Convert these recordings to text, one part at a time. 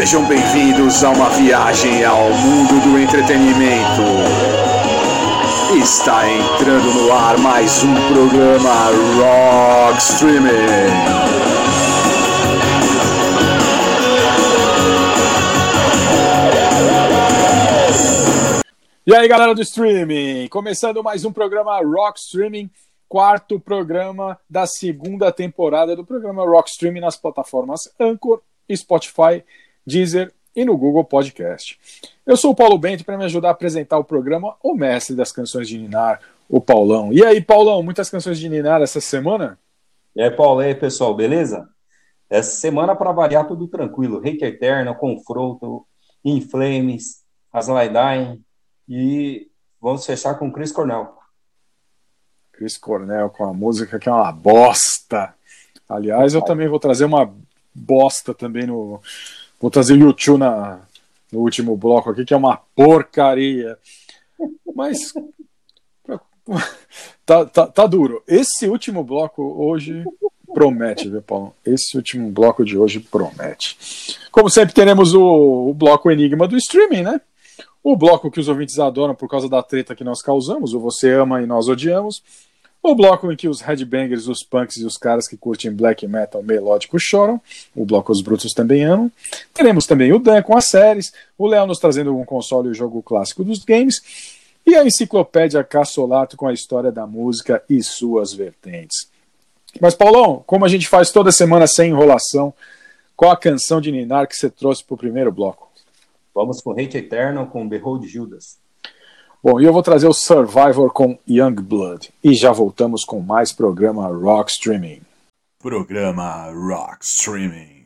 Sejam bem-vindos a uma viagem ao mundo do entretenimento. Está entrando no ar mais um programa Rock Streaming. E aí, galera do streaming, começando mais um programa Rock Streaming, quarto programa da segunda temporada do programa Rock Streaming nas plataformas Anchor, Spotify, Deezer e no Google Podcast. Eu sou o Paulo Bento para me ajudar a apresentar o programa O Mestre das Canções de Ninar, o Paulão. E aí, Paulão, muitas canções de Ninar essa semana? E aí, Paulo, e aí, pessoal, beleza? Essa semana, para variar, tudo tranquilo. Hate Eterno, Confronto, In Flames, As Dying, e vamos fechar com Chris Cornell. Chris Cornell com a música que é uma bosta. Aliás, eu também vou trazer uma bosta também no. Vou trazer o YouTube na, no último bloco aqui, que é uma porcaria. Mas. Tá, tá, tá duro. Esse último bloco hoje promete, viu, Paulo? Esse último bloco de hoje promete. Como sempre, teremos o, o bloco Enigma do streaming, né? O bloco que os ouvintes adoram por causa da treta que nós causamos, o Você Ama e Nós Odiamos. O bloco em que os headbangers, os punks e os caras que curtem black metal melódico choram. O bloco Os Brutos também amam. Teremos também o Dan com as séries. O Léo nos trazendo um console e o jogo clássico dos games. E a enciclopédia Cassolato com a história da música e suas vertentes. Mas, Paulão, como a gente faz toda semana sem enrolação, qual a canção de Ninar que você trouxe para o primeiro bloco? Vamos com Hate Eternal com Behold Judas. Bom, e eu vou trazer o Survivor com Young Blood. E já voltamos com mais programa Rock Streaming. Programa Rock Streaming.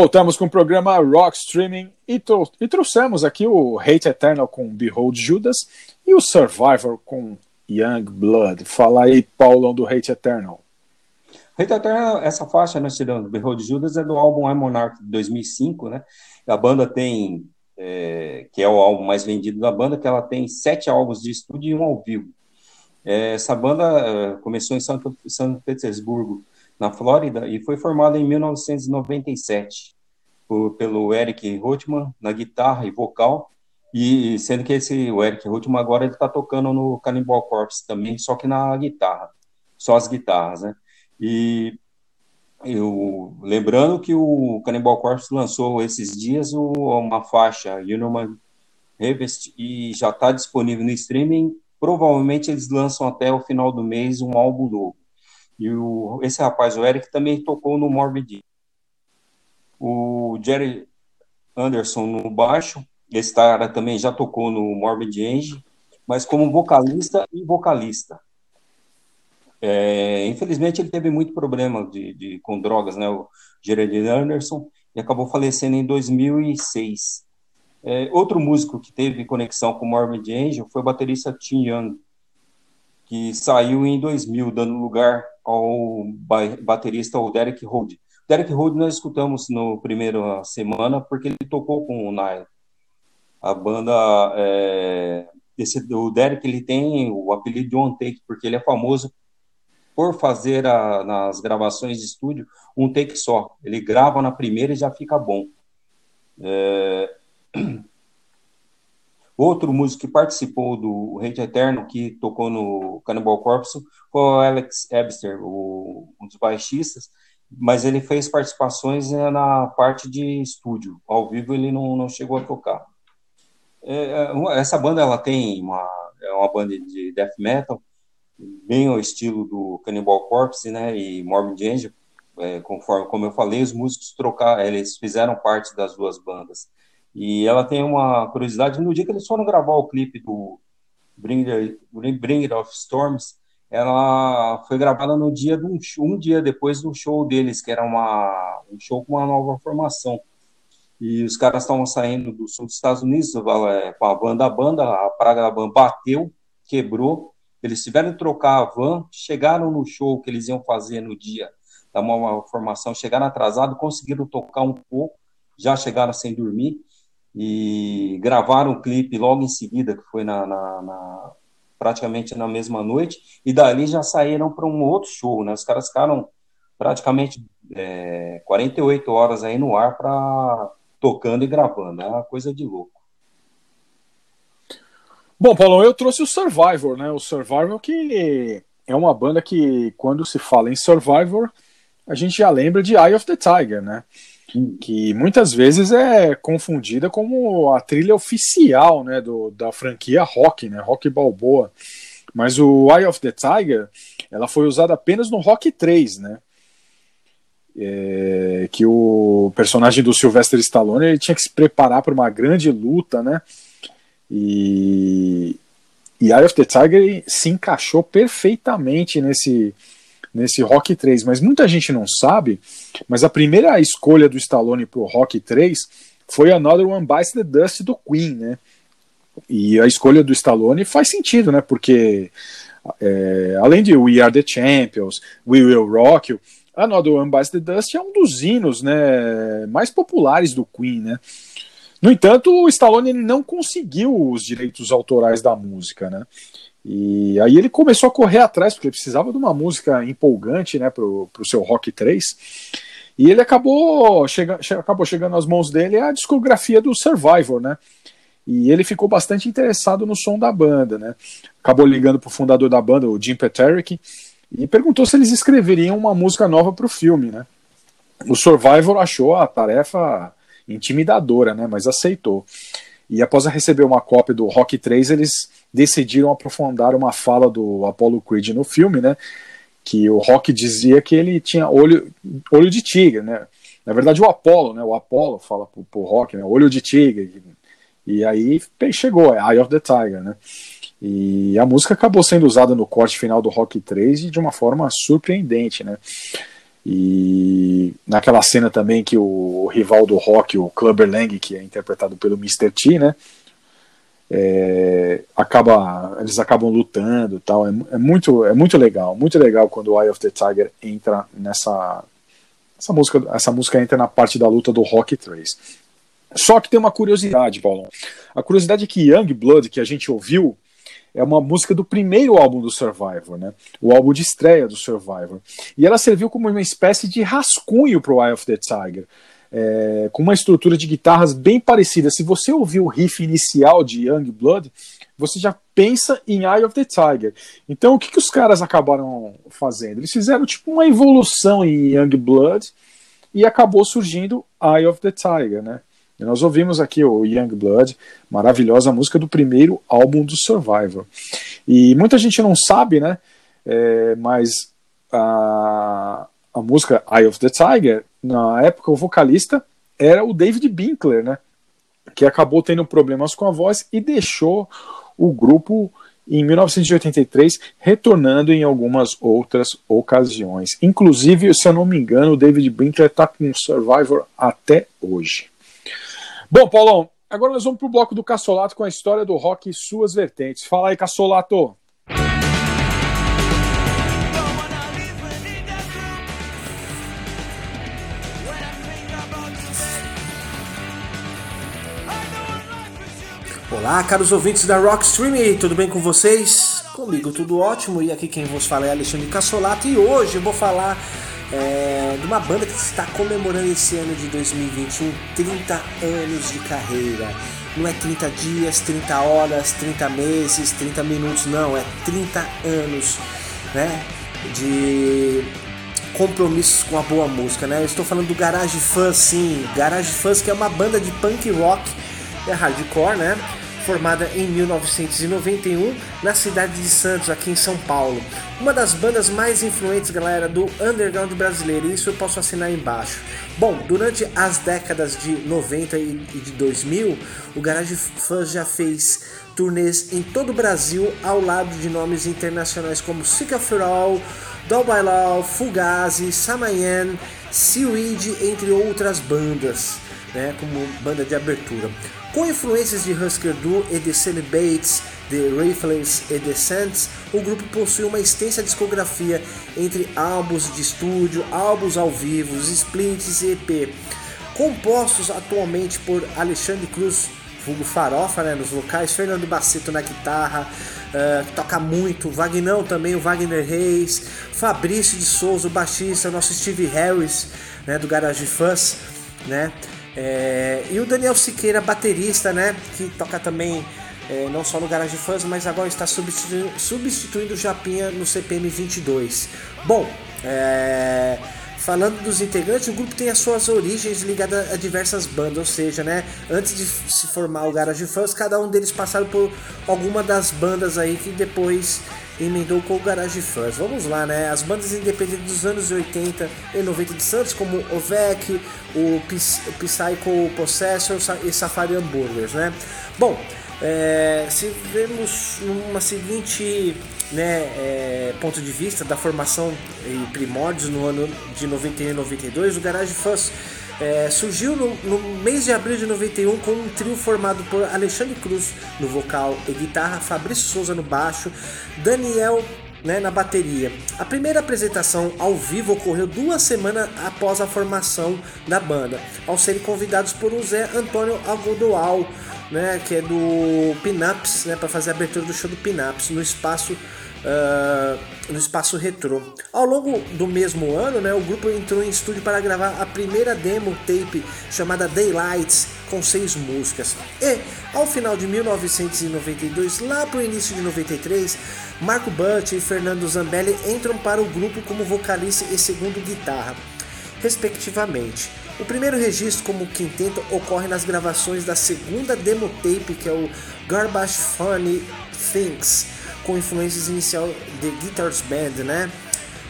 Voltamos com o programa Rock Streaming e, e trouxemos aqui o Hate Eternal com Behold Judas e o Survivor com Young Blood. Fala aí, Paulão, do Hate Eternal. Hate Eternal, essa faixa nós tiramos, Behold Judas, é do álbum I Monarch de 2005, né? A banda tem, é, que é o álbum mais vendido da banda, que ela tem sete álbuns de estúdio e um ao vivo. É, essa banda é, começou em São, São Petersburgo na Flórida, e foi formada em 1997 por, pelo Eric Rothman na guitarra e vocal, e sendo que esse o Eric Rothman agora ele está tocando no Cannibal Corpse também, só que na guitarra, só as guitarras, né? E eu lembrando que o Cannibal Corpse lançou esses dias uma faixa Human Harvest e já está disponível no streaming. Provavelmente eles lançam até o final do mês um álbum novo. E o, esse rapaz, o Eric, também tocou no Morbid. O Jerry Anderson no baixo, esse cara também já tocou no Morbid Angel, mas como vocalista e vocalista. É, infelizmente ele teve muito problema de, de, com drogas, né, o Jerry Anderson, e acabou falecendo em 2006. É, outro músico que teve conexão com o Morbid Angel foi o baterista Tim Young, que saiu em 2000, dando lugar ao baterista o Derek Hood. Derek Hood nós escutamos no primeiro semana porque ele tocou com o Nile. A banda, é, esse, o Derek ele tem o apelido de One Take porque ele é famoso por fazer a, nas gravações de estúdio um take só. Ele grava na primeira e já fica bom. É, Outro músico que participou do Hate Eterno, que tocou no Cannibal Corpse, foi o Alex Ebster, o, um dos baixistas, mas ele fez participações eh, na parte de estúdio. Ao vivo ele não, não chegou a tocar. É, é essa banda ela tem uma, é uma banda de death metal, bem ao estilo do Cannibal Corpse né, e Morbid Angel, é, conforme como eu falei, os músicos trocaram, eles fizeram parte das duas bandas. E ela tem uma curiosidade, no dia que eles foram gravar o clipe do Bring, Bring It Of Storms, ela foi gravada no dia de um, um dia depois do show deles, que era uma, um show com uma nova formação. E os caras estavam saindo do sul dos Estados Unidos é, com a banda a banda, a praga da van bateu, quebrou, eles tiveram que trocar a van, chegaram no show que eles iam fazer no dia da nova formação, chegaram atrasados, conseguiram tocar um pouco, já chegaram sem dormir, e gravaram um clipe logo em seguida, que foi na, na, na praticamente na mesma noite, e dali já saíram para um outro show, né? Os caras ficaram praticamente é, 48 horas aí no ar para tocando e gravando, é uma coisa de louco. Bom, Paulo, eu trouxe o Survivor, né? O Survivor que é uma banda que quando se fala em Survivor, a gente já lembra de Eye of the Tiger, né? Que muitas vezes é confundida como a trilha oficial né, do, da franquia Rock, né, Rock Balboa. Mas o Eye of the Tiger ela foi usada apenas no Rock 3, né? É, que o personagem do Sylvester Stallone ele tinha que se preparar para uma grande luta, né? E, e Eye of the Tiger se encaixou perfeitamente nesse nesse Rock 3. Mas muita gente não sabe, mas a primeira escolha do Stallone para o Rock 3 foi Another One Bites the Dust do Queen, né? E a escolha do Stallone faz sentido, né? Porque é, além de We Are the Champions, We Will Rock You, Another One Bites the Dust é um dos hinos né, mais populares do Queen, né? No entanto, o Stallone ele não conseguiu os direitos autorais da música, né? E aí ele começou a correr atrás, porque precisava de uma música empolgante, né, pro, pro seu Rock 3. E ele acabou, chega, acabou chegando às mãos dele a discografia do Survivor, né? E ele ficou bastante interessado no som da banda, né? Acabou ligando pro fundador da banda, o Jim Peterick, e perguntou se eles escreveriam uma música nova para o filme, né? O Survivor achou a tarefa intimidadora, né? Mas aceitou. E após receber uma cópia do Rock 3, eles decidiram aprofundar uma fala do Apollo Creed no filme, né? Que o Rock dizia que ele tinha olho, olho de tigre, né? Na verdade, o Apollo, né? O Apollo fala pro, pro Rock, né? Olho de tigre. E aí chegou, é Eye of the Tiger, né? E a música acabou sendo usada no corte final do Rock 3 de uma forma surpreendente, né? E naquela cena também que o, rival do Rock, o Clubber Lang, que é interpretado pelo Mr. T, né? É, acaba, eles acabam lutando tal. É, é, muito, é muito legal, muito legal quando o Eye of the Tiger entra nessa. Essa música, essa música entra na parte da luta do Rock 3. Só que tem uma curiosidade, Paulo. A curiosidade é que Young Blood, que a gente ouviu, é uma música do primeiro álbum do Survivor, né? O álbum de estreia do Survivor. E ela serviu como uma espécie de rascunho para o Eye of the Tiger. É, com uma estrutura de guitarras bem parecida. Se você ouvir o riff inicial de Young Blood, você já pensa em Eye of the Tiger. Então, o que, que os caras acabaram fazendo? Eles fizeram tipo uma evolução em Young Blood e acabou surgindo Eye of the Tiger, né? E nós ouvimos aqui o Young Blood, maravilhosa música do primeiro álbum do Survivor. E muita gente não sabe, né? É, mas a, a música Eye of the Tiger, na época o vocalista era o David Binkler, né? Que acabou tendo problemas com a voz e deixou o grupo em 1983, retornando em algumas outras ocasiões. Inclusive, se eu não me engano, o David Binkler está com Survivor até hoje. Bom, Paulão, agora nós vamos para o bloco do Cassolato com a história do rock e suas vertentes. Fala aí, Cassolato. Olá, caros ouvintes da Rock Stream, tudo bem com vocês? Comigo tudo ótimo e aqui quem vos fala é Alexandre Cassolato e hoje eu vou falar é, de uma banda que está comemorando esse ano de 2021 30 anos de carreira. Não é 30 dias, 30 horas, 30 meses, 30 minutos, não, é 30 anos né, de compromissos com a boa música. Né? Eu estou falando do Garage Fuzz, sim, Garage Fuzz que é uma banda de punk rock, é hardcore, né? Formada em 1991 na cidade de Santos, aqui em São Paulo. Uma das bandas mais influentes, galera, do underground brasileiro, isso eu posso assinar embaixo. Bom, durante as décadas de 90 e de 2000, o Garage Fuzz já fez turnês em todo o Brasil ao lado de nomes internacionais como It All, Doll by Law, Fugazi, Samayan, Seaweed, entre outras bandas, né, como banda de abertura. Com influências de Husker Du e The Celibates, The Rifles e The Saints, o grupo possui uma extensa discografia entre álbuns de estúdio, álbuns ao vivo, splits e EP, compostos atualmente por Alexandre Cruz, vulgo Farofa né, nos vocais, Fernando Baceto na guitarra, uh, que toca muito, Vagnão também, o Wagner Reis, Fabrício de Souza, o baixista, nosso Steve Harris, né, do Garage Fuzz, né, é, e o Daniel Siqueira, baterista, né? Que toca também é, não só no Garage Fãs, mas agora está substituindo, substituindo o Japinha no CPM 22. Bom, é, falando dos integrantes, o grupo tem as suas origens ligadas a diversas bandas, ou seja, né? Antes de se formar o Garage Fãs, cada um deles passaram por alguma das bandas aí que depois emendou com o Garage Fãs. Vamos lá, né? As bandas independentes dos anos 80 e 90 de Santos, como o VEC, o Psycho Possessor e Safari Hamburgers, né? Bom, É, se vemos numa seguinte né, é, ponto de vista da formação e primórdios no ano de 91 e 92, o Garage Fuzz é, surgiu no, no, mês de abril de 91 com um trio formado por Alexandre Cruz no vocal e guitarra, Fabrício Souza no baixo, Daniel né, na bateria. A primeira apresentação ao vivo ocorreu duas semanas após a formação da banda, ao serem convidados por o Zé Antônio Algodoal, né, que é do Pinups, né, para fazer a abertura do show do Pinups no espaço uh, no espaço retrô. Ao longo do mesmo ano, né, o grupo entrou em estúdio para gravar a primeira demo tape chamada Daylights, com seis músicas. E, ao final de 1992, lá para o início de 93, Marco Butt e Fernando Zambelli entram para o grupo como vocalista e segundo guitarra, respectivamente. O primeiro registro como quinteto ocorre nas gravações da segunda demo tape, que é o Garbage Funny Things, com influências inicial de Guitars Band, né?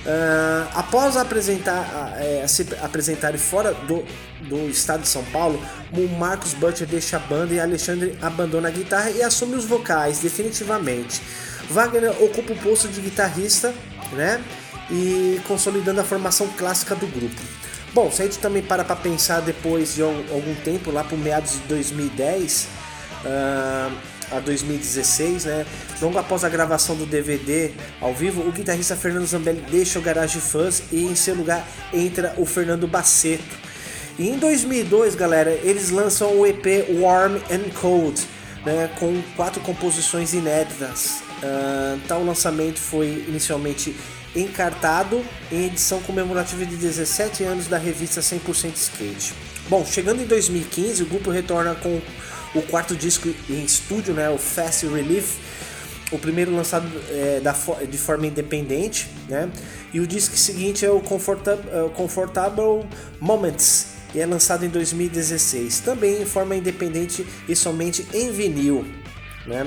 Uh, após apresentar, é, se apresentarem fora do, do estado de São Paulo, o Marcos Butcher deixa a banda e Alexandre abandona a guitarra e assume os vocais definitivamente. Wagner ocupa o posto de guitarrista, né? E consolidando a formação clássica do grupo. Bom, se a gente também para para pensar depois de algum tempo, lá por meados de 2010, uh, a 2016, né? Logo após a gravação do DVD ao vivo, o guitarrista Fernando Zambelli deixa o Garage Fuzz e em seu lugar entra o Fernando Baceto. E em 2002, galera, eles lançam o EP Warm and Cold, né, com quatro composições inéditas. Uh, tal lançamento foi inicialmente encartado em edição comemorativa de 17 anos da revista 100% Skate. Bom, chegando em 2015, o grupo retorna com o quarto disco em estúdio, né, o Fast Relief, o primeiro lançado é, da, de forma independente, né, e o disco seguinte é o Comfortable, uh, Comfortable Moments, e é lançado em 2016, também em forma independente e somente em vinil. Né.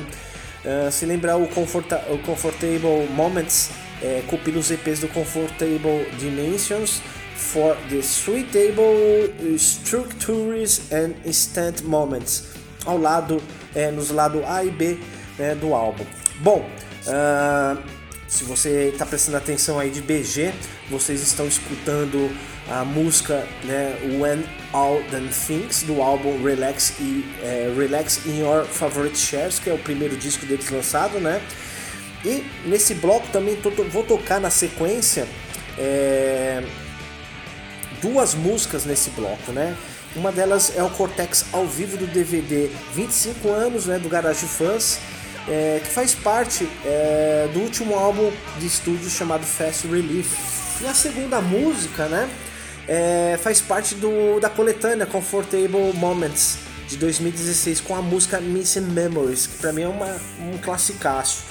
Uh, se lembrar o, o Comfortable Moments, é, copia os EPs do Comfortable Dimensions, for the Suitable Structures and Instant Moments ao lado, é, nos lados A e B né, do álbum. Bom, uh, se você está prestando atenção aí de BG, vocês estão escutando a música né, When All the Things do álbum Relax e é, Relax in Your Favorite Shares, que é o primeiro disco deles lançado, né? E nesse bloco também tô, vou tocar na sequência é, duas músicas nesse bloco, né? Uma delas é o Cortex ao vivo do DVD 25 anos né, do Garage Fans, é, que faz parte é, do último álbum de estúdio chamado Fast Relief. E a segunda música né, é, faz parte do, da coletânea Comfortable Moments de 2016 com a música Missing Memories, que para mim é uma, um classicaço.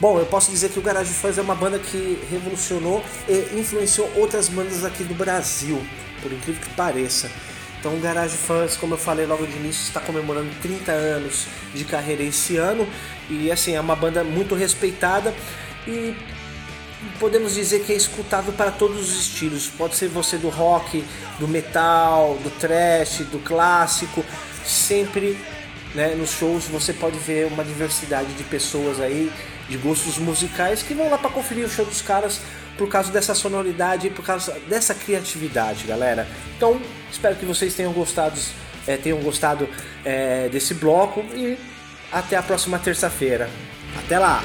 Bom, eu posso dizer que o Garage Fans é uma banda que revolucionou e influenciou outras bandas aqui do Brasil, por incrível que pareça. Então, o Garage Fans, como eu falei logo de início, está comemorando 30 anos de carreira esse ano. E assim é uma banda muito respeitada e podemos dizer que é escutável para todos os estilos. Pode ser você do rock, do metal, do thrash, do clássico, sempre né, nos shows você pode ver uma diversidade de pessoas aí, de gostos musicais que vão lá para conferir o show dos caras por causa dessa sonoridade e por causa dessa criatividade, galera. Então, espero que vocês tenham gostado, é, tenham gostado é, desse bloco e até a próxima terça-feira. Até lá!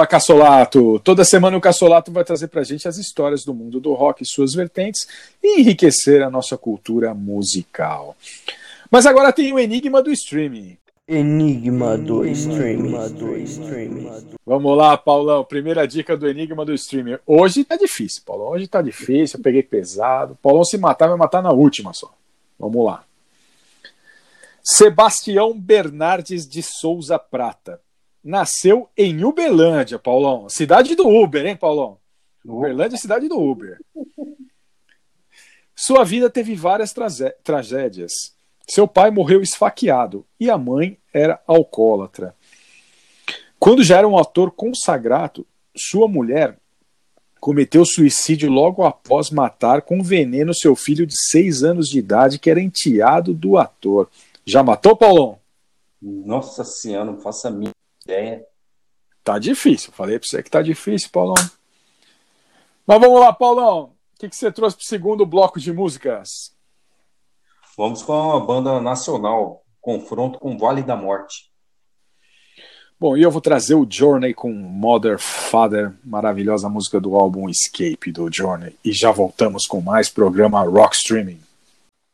Boa, Cassolato! Toda semana o Cassolato vai trazer pra gente as histórias do mundo do rock e suas vertentes e enriquecer a nossa cultura musical. Mas agora tem o enigma do streaming. Enigma do streaming. Vamos lá, Paulão. Primeira dica do enigma do streaming. Hoje tá difícil, Paulão. Hoje tá difícil, eu peguei pesado. Paulão se matar, vai matar na última só. Vamos lá. Sebastião Bernardes de Souza Prata. Nasceu em Uberlândia, Paulão. Cidade do Uber, hein, Paulão? Uberlândia é cidade do Uber. Sua vida teve várias tragédias. Seu pai morreu esfaqueado e a mãe era alcoólatra. Quando já era um ator consagrado, sua mulher cometeu suicídio logo após matar com veneno seu filho de seis anos de idade, que era enteado do ator. Já matou, Paulão? Nossa senhora, não faço a minha ideia. Tá difícil. Falei pra você que tá difícil, Paulão. Mas vamos lá, Paulão. O que, que você trouxe pro segundo bloco de músicas? Vamos com uma banda nacional, confronto com Vale da Morte. Bom, e eu vou trazer o Journey com Mother Father, maravilhosa música do álbum Escape do Journey. E já voltamos com mais programa Rock Streaming.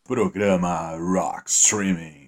Programa Rock Streaming.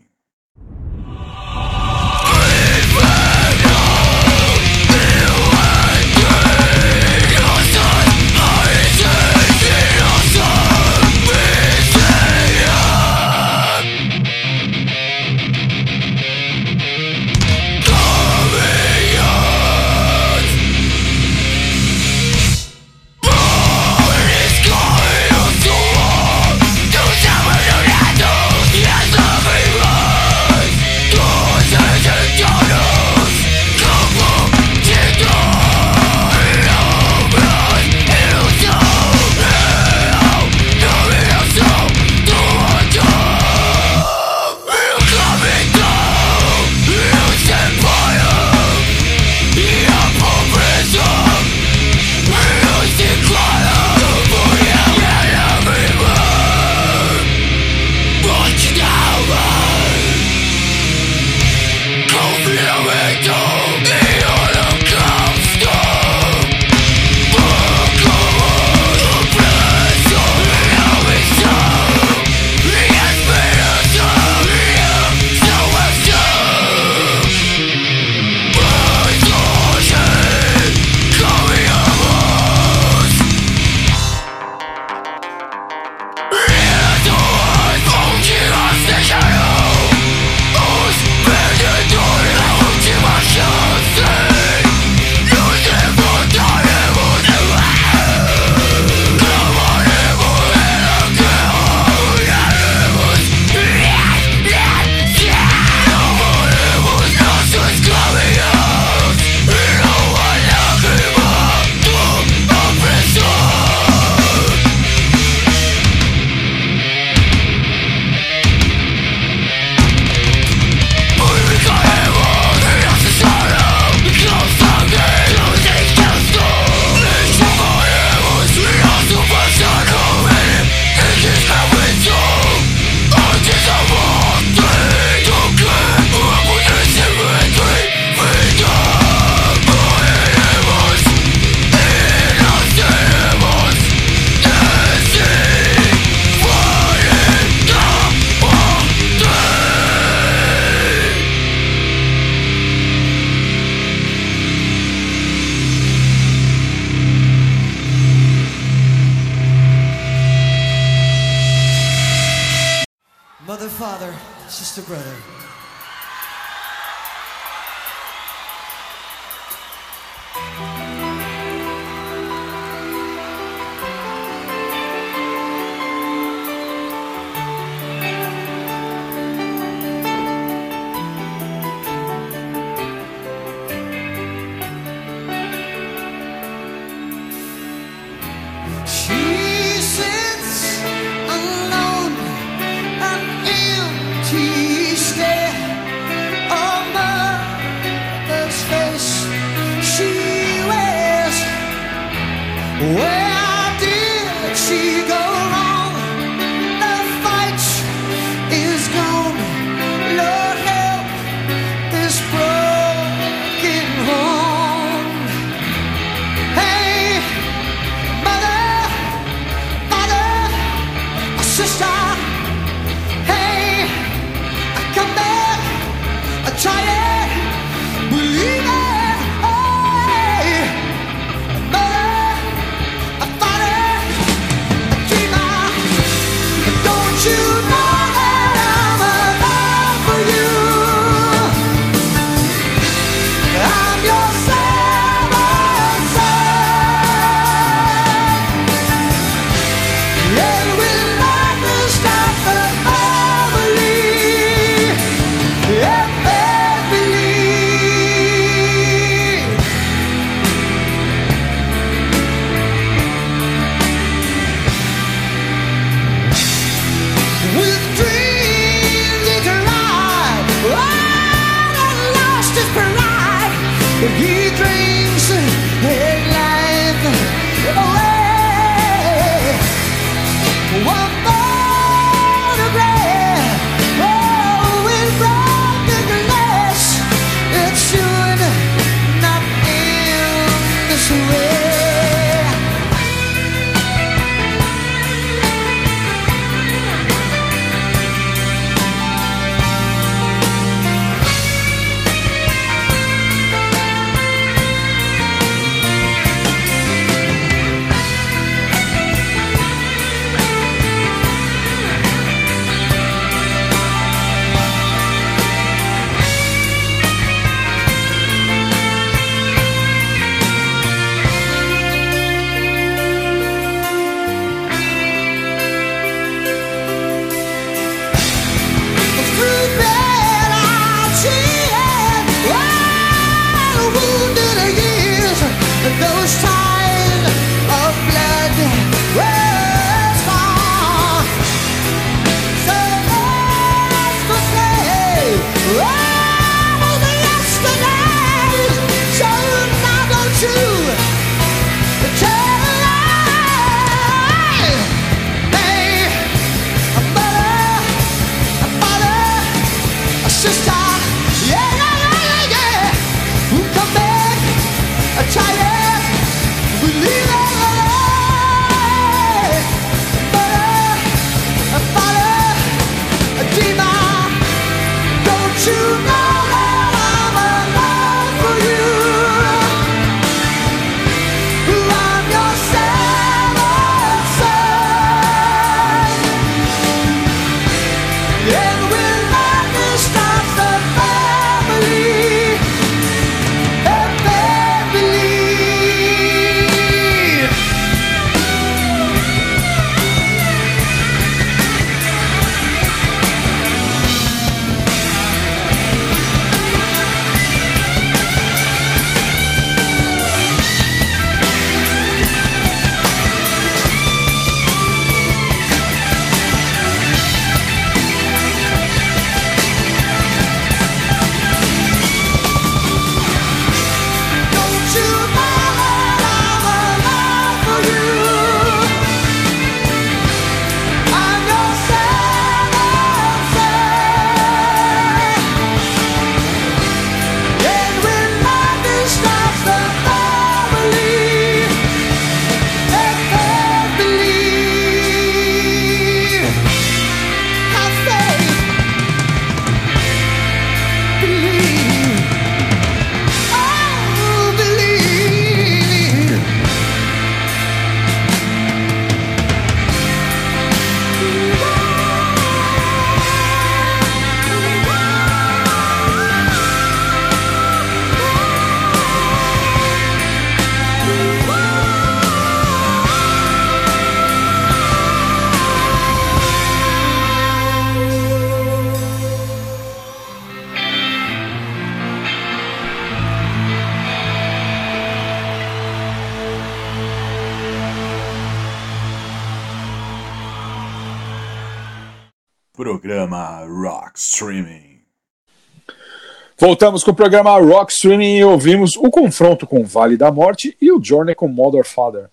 Streaming. Voltamos com o programa Rock Streaming e ouvimos o confronto com Vale da Morte e o Journey com Mother Father.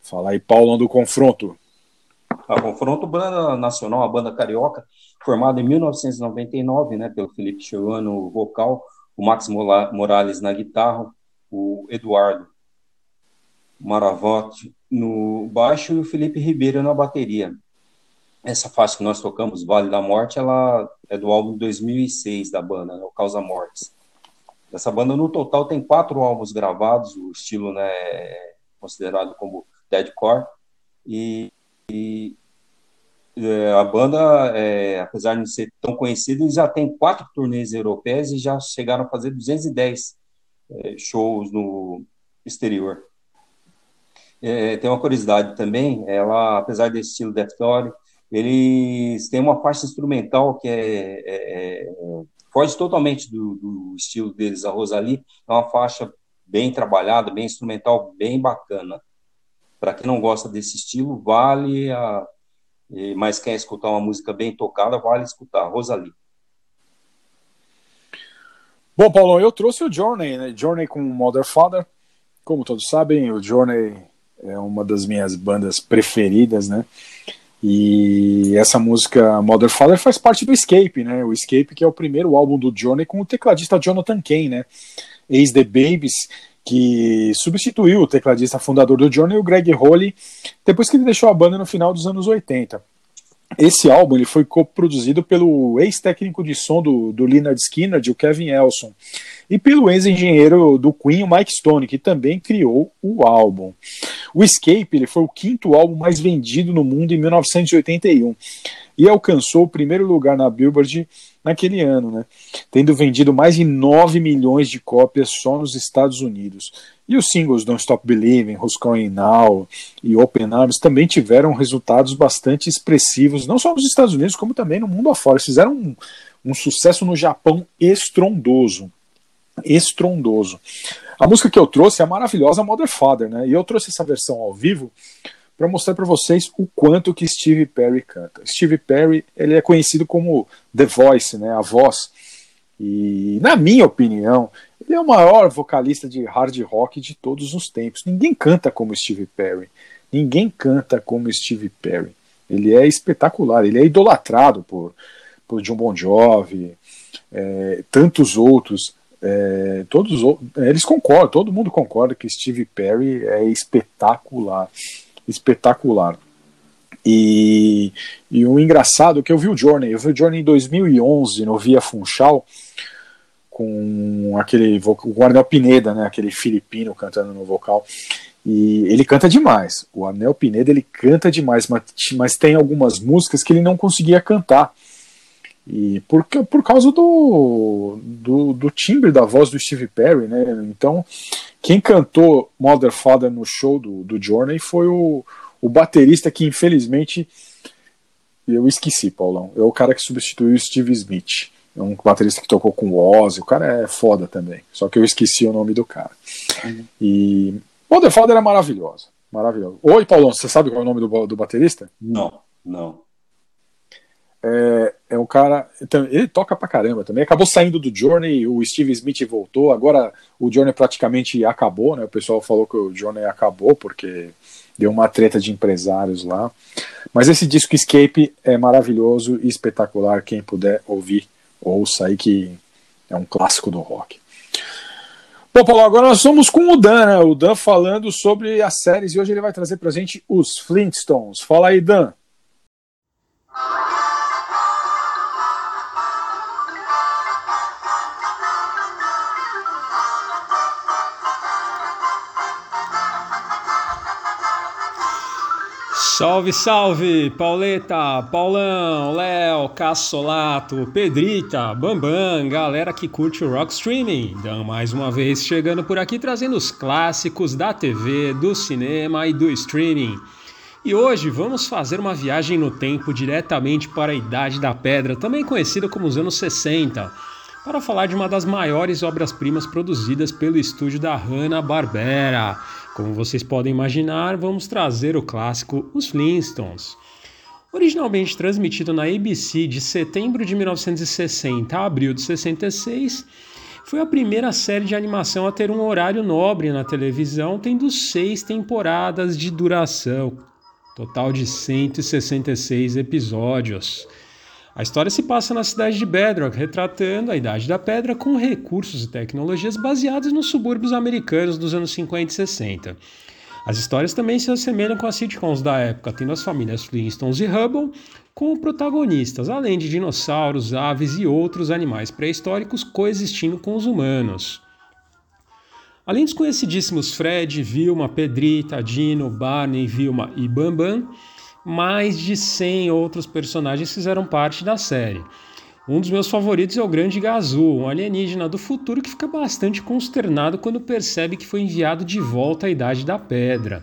Fala aí, Paulão, do confronto. A confronto banda nacional, a banda carioca, formada em 1999, né, pelo Felipe Chouan no vocal, o Max Morales na guitarra, o Eduardo Maravotti no baixo e o Felipe Ribeiro na bateria essa faixa que nós tocamos, Vale da Morte, ela é do álbum 2006 da banda, né, o Causa Mortes. Essa banda, no total, tem quatro álbuns gravados, o estilo né, é considerado como deadcore, e, e é, a banda, é, apesar de não ser tão conhecida, já tem quatro turnês europeias e já chegaram a fazer 210 é, shows no exterior. É, tem uma curiosidade também, ela, apesar desse estilo deathcore, eles têm uma faixa instrumental que é, é, é foge totalmente do, do, estilo deles, a Rosalie, é uma faixa bem trabalhada, bem instrumental, bem bacana. Para quem não gosta desse estilo, vale a, mas quer escutar uma música bem tocada, vale escutar, Rosalie. Bom, Paulo, eu trouxe o Journey, né? Journey com Mother Father. Como todos sabem, o Journey é uma das minhas bandas preferidas, né? E essa música Mother Father faz parte do Escape, né? O Escape que é o primeiro álbum do Johnny com o tecladista Jonathan Kane, né? Ex The Babies, que substituiu o tecladista fundador do Johnny, o Greg Holly, depois que ele deixou a banda no final dos anos 80. Esse álbum ele foi coproduzido pelo ex-técnico de som do, do Leonard Skinner, o Kevin Elson, e pelo ex-engenheiro do Queen, o Mike Stone, que também criou o álbum. O Escape ele foi o quinto álbum mais vendido no mundo em 1981 e alcançou o primeiro lugar na Billboard naquele ano, né? tendo vendido mais de 9 milhões de cópias só nos Estados Unidos. E os singles Don't Stop Believing, Who's Calling Now e Open Arms também tiveram resultados bastante expressivos, não só nos Estados Unidos, como também no mundo afora. Eles fizeram um, um sucesso no Japão estrondoso estrondoso. A música que eu trouxe é a maravilhosa Mother Father, né? E eu trouxe essa versão ao vivo para mostrar para vocês o quanto que Steve Perry canta. Steve Perry, ele é conhecido como The Voice, né? A voz. E na minha opinião, ele é o maior vocalista de hard rock de todos os tempos. Ninguém canta como Steve Perry. Ninguém canta como Steve Perry. Ele é espetacular, ele é idolatrado por, por John Bon Jovi, é, tantos outros. É, todos eles concordam, todo mundo concorda que Steve Perry é espetacular, espetacular. E, e o engraçado é que eu vi o Journey, eu vi o Journey em 2011 no Via Funchal com aquele o Arnel Pineda, né, aquele filipino cantando no vocal. E ele canta demais. O Arnel Pineda ele canta demais, mas, mas tem algumas músicas que ele não conseguia cantar. E por, por causa do, do, do, timbre da voz do Steve Perry, né? Então, quem cantou Mother Father no show do, do Journey foi o, o baterista que, infelizmente, eu esqueci, Paulão. É o cara que substituiu o Steve Smith. É um baterista que tocou com o Ozzy. O cara é foda também. Só que eu esqueci o nome do cara. Uhum. E Mother Father é maravilhosa. Maravilhosa. Oi, Paulão, você sabe qual é o nome do, do baterista? Não, não é, é um cara. Então, ele toca pra caramba também. Acabou saindo do Journey, o Steve Smith voltou. Agora o Journey praticamente acabou, né? O pessoal falou que o Journey acabou porque deu uma treta de empresários lá. Mas esse disco Escape é maravilhoso e espetacular. Quem puder ouvir, ouça aí que é um clássico do rock. Bom, Paulo, agora nós somos com o Dan, né? O Dan falando sobre as séries e hoje ele vai trazer pra gente os Flintstones. Fala aí, Dan. Salve, salve! Pauleta, Paulão, Léo, Cassolato, Pedrita, Bambam, galera que curte o rock streaming. Mais uma vez chegando por aqui trazendo os clássicos da TV, do cinema e do streaming. E hoje vamos fazer uma viagem no tempo diretamente para a Idade da Pedra, também conhecida como os anos 60, para falar de uma das maiores obras-primas produzidas pelo estúdio da Hanna-Barbera como vocês podem imaginar, vamos trazer o clássico Os Flintstones. Originalmente transmitido na ABC de setembro de 1960 a abril de 66, foi a primeira série de animação a ter um horário nobre na televisão, tendo seis temporadas de duração, total de 166 episódios. A história se passa na cidade de Bedrock, retratando a Idade da Pedra com recursos e tecnologias baseados nos subúrbios americanos dos anos 50 e 60. As histórias também se assemelham com as sitcoms da época, tendo as famílias Flintstones e Hubble como protagonistas, além de dinossauros, aves e outros animais pré-históricos coexistindo com os humanos. Além dos conhecidíssimos Fred, Vilma, Pedrita, Dino, Barney, Vilma e Bambam, mais de 100 outros personagens fizeram parte da série. Um dos meus favoritos é o Grande Gazoo, um alienígena do futuro que fica bastante consternado quando percebe que foi enviado de volta à Idade da Pedra.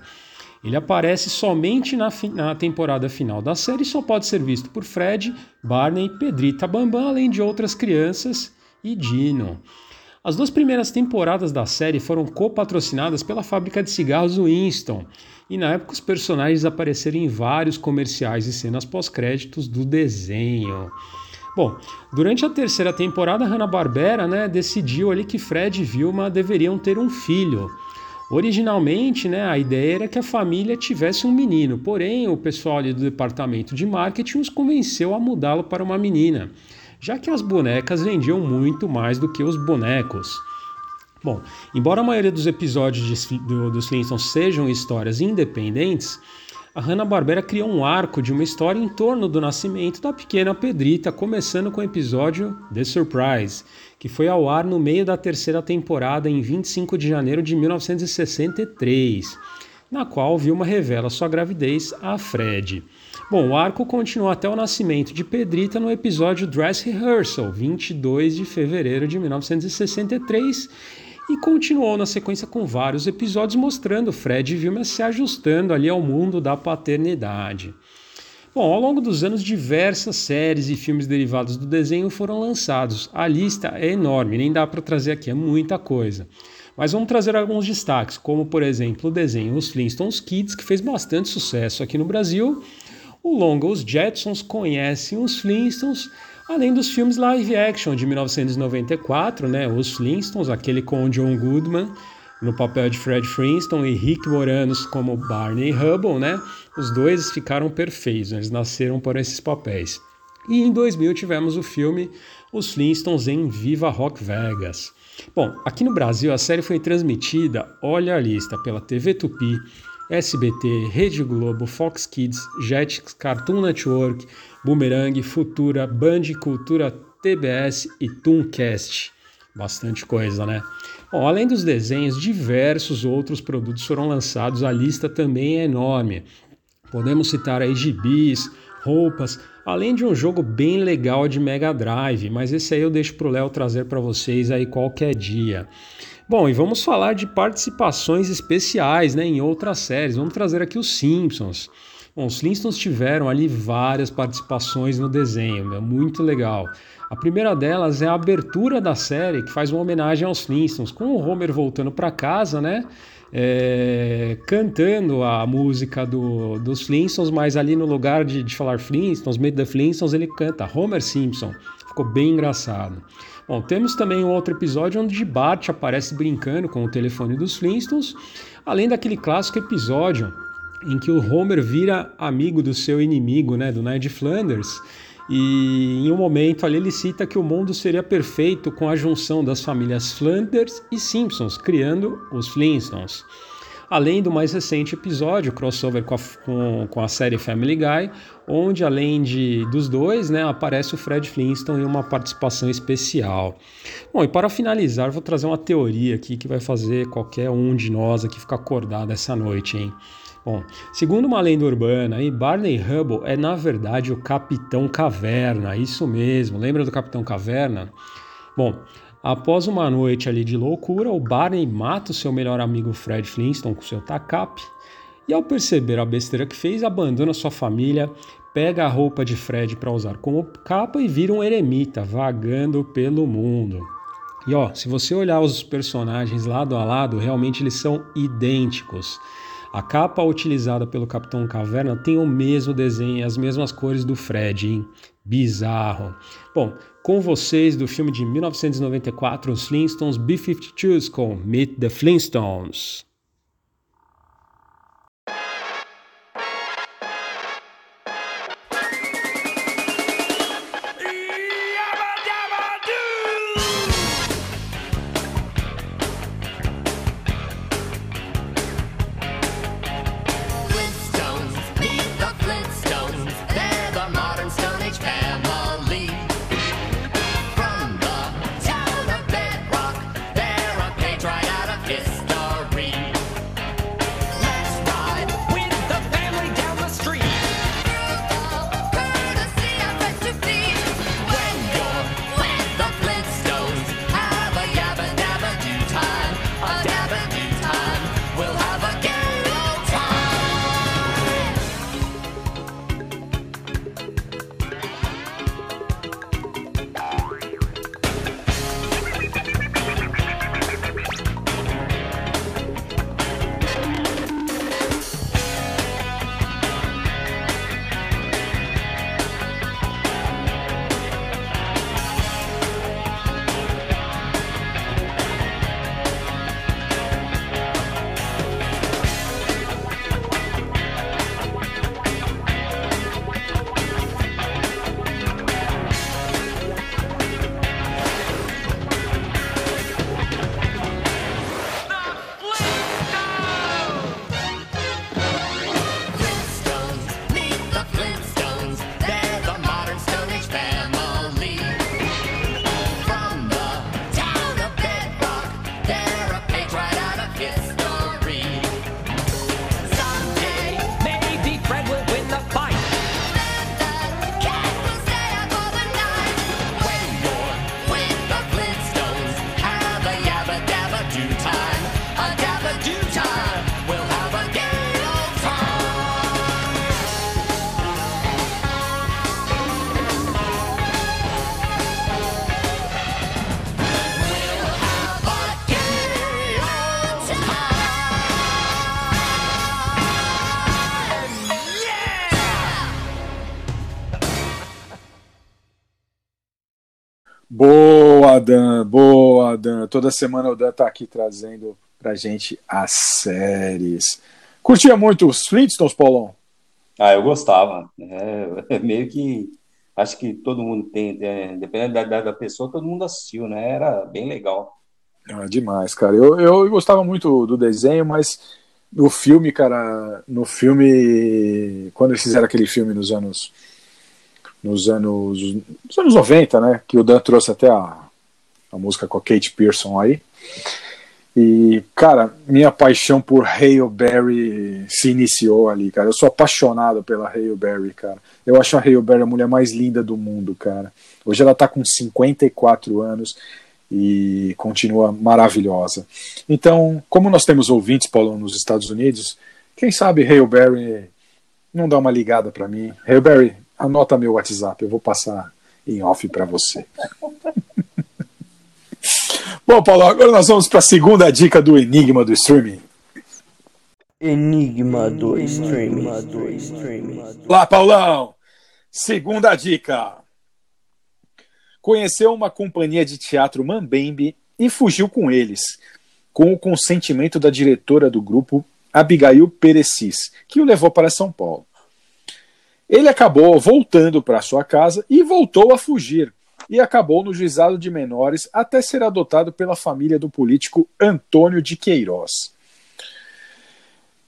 Ele aparece somente na, na, temporada final da série e só pode ser visto por Fred, Barney, Pedrita Bambam, além de outras crianças e Dino. As duas primeiras temporadas da série foram co-patrocinadas pela fábrica de cigarros Winston, e na época os personagens apareceram em vários comerciais e cenas pós-créditos do desenho. Bom, durante a terceira temporada, Hanna-Barbera né, decidiu ali que Fred e Vilma deveriam ter um filho. Originalmente, né, a ideia era que a família tivesse um menino, porém o pessoal ali do departamento de marketing os convenceu a mudá-lo para uma menina já que as bonecas vendiam muito mais do que os bonecos. Bom, embora a maioria dos episódios de, do, dos Flintstones sejam histórias independentes, a Hanna-Barbera criou um arco de uma história em torno do nascimento da pequena Pedrita, começando com o episódio The Surprise, que foi ao ar no meio da terceira temporada em 25 de janeiro de 1963, na qual Vilma revela sua gravidez a Fred. Bom, o arco continuou até o nascimento de Pedrita no episódio Dress Rehearsal, 22 de fevereiro de 1963, e continuou na sequência com vários episódios mostrando Fred e Vilma se ajustando ali ao mundo da paternidade. Bom, ao longo dos anos, diversas séries e filmes derivados do desenho foram lançados. A lista é enorme, nem dá para trazer aqui, é muita coisa. Mas vamos trazer alguns destaques, como por exemplo o desenho Os Flintstones Kids, que fez bastante sucesso aqui no Brasil. O longa Os Jetsons conhecem os Flintstones, além dos filmes live action de 1994, né? Os Flintstones, aquele com John Goodman no papel de Fred Flintstone e Rick Moranos como Barney Hubble, né? Os dois ficaram perfeitos, eles nasceram para esses papéis. E em 2000 tivemos o filme Os Flintstones em Viva Rock Vegas. Bom, aqui no Brasil a série foi transmitida, olha a lista, pela TV Tupi, SBT, Rede Globo, Fox Kids, Jetix, Cartoon Network, Boomerang, Futura, Band Cultura, TBS e Tooncast. Bastante coisa, né? Bom, além dos desenhos, diversos outros produtos foram lançados, a lista também é enorme. Podemos citar aí gibis, roupas, além de um jogo bem legal de Mega Drive, mas esse aí eu deixo para o Léo trazer para vocês aí qualquer dia. Bom, e vamos falar de participações especiais né, em outras séries. Vamos trazer aqui os Simpsons. Bom, os Flintstones tiveram ali várias participações no desenho, é muito legal. A primeira delas é a abertura da série, que faz uma homenagem aos Flintstones, com o Homer voltando para casa, né? é, cantando a música do, dos Flintstones, mas ali no lugar de, de falar Flintstones, Meet the Flintstones, ele canta Homer Simpson. Ficou bem engraçado. Bom, temos também um outro episódio onde Bart aparece brincando com o telefone dos Flintstones, além daquele clássico episódio em que o Homer vira amigo do seu inimigo, né, do Ned Flanders, e em um momento ali ele cita que o mundo seria perfeito com a junção das famílias Flanders e Simpsons, criando os Flintstones. Além do mais recente episódio, crossover com a, com, com a série Family Guy, onde além de, dos dois, né, aparece o Fred Flintstone em uma participação especial. Bom, e para finalizar, vou trazer uma teoria aqui que vai fazer qualquer um de nós aqui ficar acordado essa noite, hein? Bom, segundo uma lenda urbana, Barney Hubble é na verdade o Capitão Caverna, isso mesmo. Lembra do Capitão Caverna? Bom, após uma noite ali de loucura, o Barney mata o seu melhor amigo Fred Flintstone com seu tacape e ao perceber a besteira que fez, abandona sua família, pega a roupa de Fred para usar como capa e vira um eremita vagando pelo mundo. E ó, se você olhar os personagens lado a lado, realmente eles são idênticos. A capa utilizada pelo Capitão Caverna tem o mesmo desenho as mesmas cores do Fred, hein? Bizarro. Bom, com vocês do filme de 1994, Os Flintstones B-52s com Meet the Flintstones. Toda semana o Dan tá aqui trazendo pra gente as séries. Curtia muito os Flintstones, Paulão? Ah, eu gostava. É, meio que acho que todo mundo tem, é, dependendo da, da pessoa, todo mundo assistiu, né? Era bem legal. Ah, demais, cara. Eu, eu gostava muito do desenho, mas no filme, cara, no filme, quando eles fizeram aquele filme nos anos nos anos nos anos 90, né, que o Dan trouxe até a, a música com a Kate Pearson aí. E, cara, minha paixão por Hale Berry se iniciou ali, cara. Eu sou apaixonado pela Hale Berry, cara. Eu acho a Hale Berry a mulher mais linda do mundo, cara. Hoje ela tá com 54 anos e continua maravilhosa. Então, como nós temos ouvintes, Paulo, nos Estados Unidos, quem sabe Hale Berry não dá uma ligada para mim. Hale Berry, anota meu WhatsApp, eu vou passar em off para você. Bom, Paulo, agora nós vamos para a segunda dica do Enigma do Streaming. Enigma do Streaming. Lá, Paulão! Segunda dica. Conheceu uma companhia de teatro Mambembe e fugiu com eles, com o consentimento da diretora do grupo, Abigail Perecis, que o levou para São Paulo. Ele acabou voltando para sua casa e voltou a fugir, e acabou no juizado de menores até ser adotado pela família do político Antônio de Queiroz.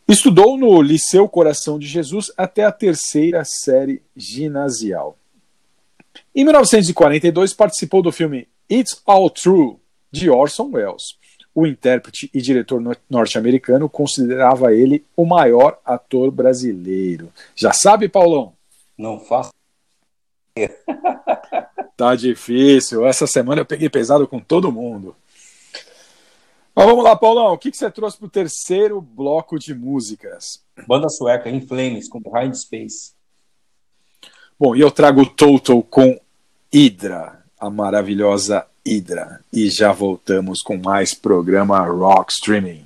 Estudou no Liceu Coração de Jesus até a terceira série ginasial. Em 1942, participou do filme It's All True, de Orson Welles. O intérprete e diretor norte-americano considerava ele o maior ator brasileiro. Já sabe, Paulão? Não faço. Tá difícil. Essa semana eu peguei pesado com todo mundo. Mas vamos lá, Paulão. O que, que você trouxe para o terceiro bloco de músicas? Banda sueca, In Flames, com Behind Space. Bom, e eu trago o Total com Hydra, a maravilhosa Hydra. E já voltamos com mais programa Rock Streaming.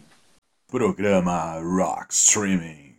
Programa Rock Streaming.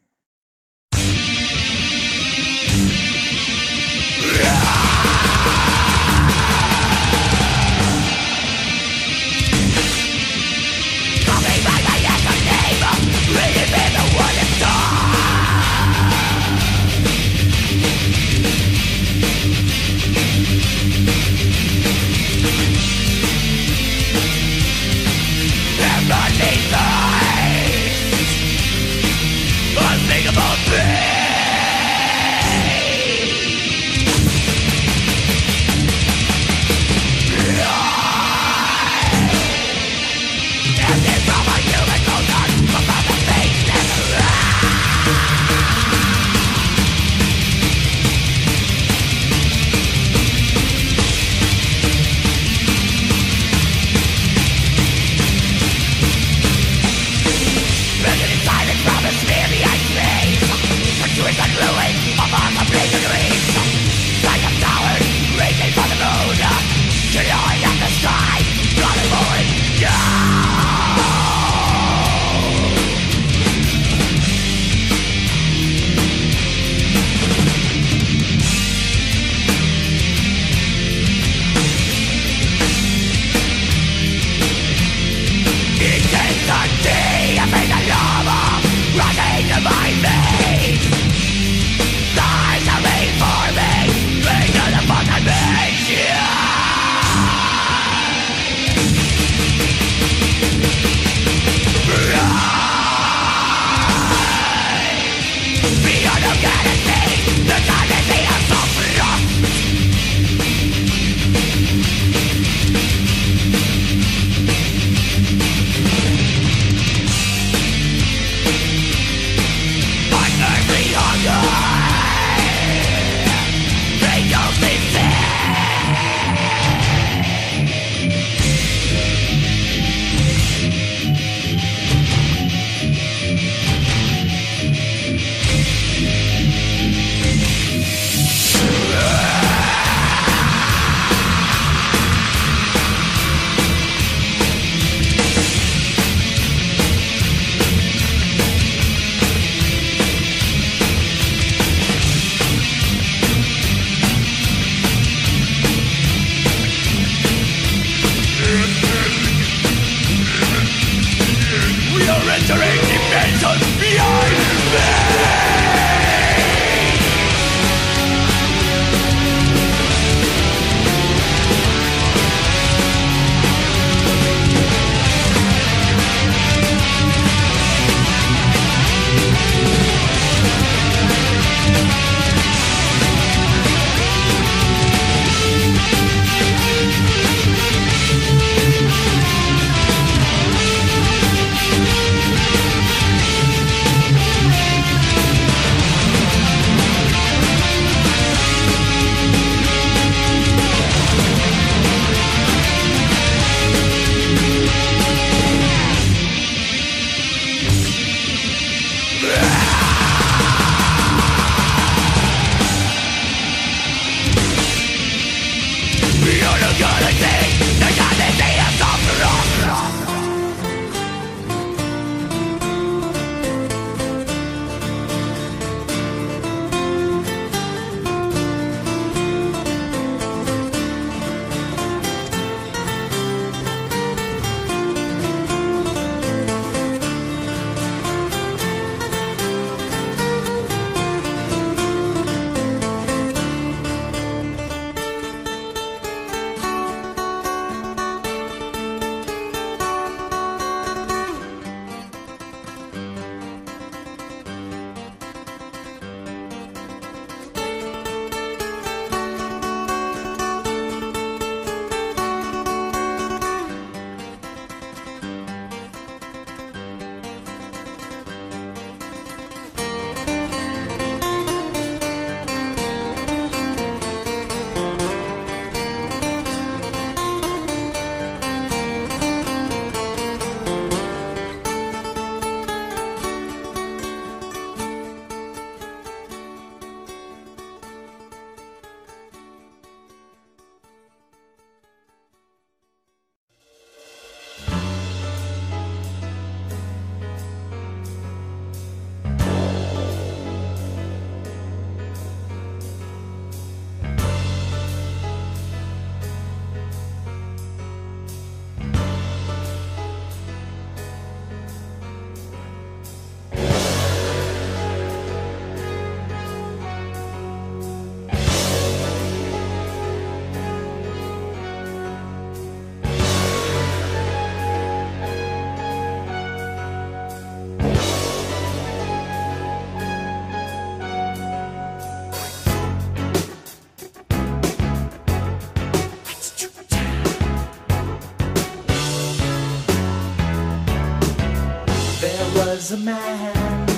Was a man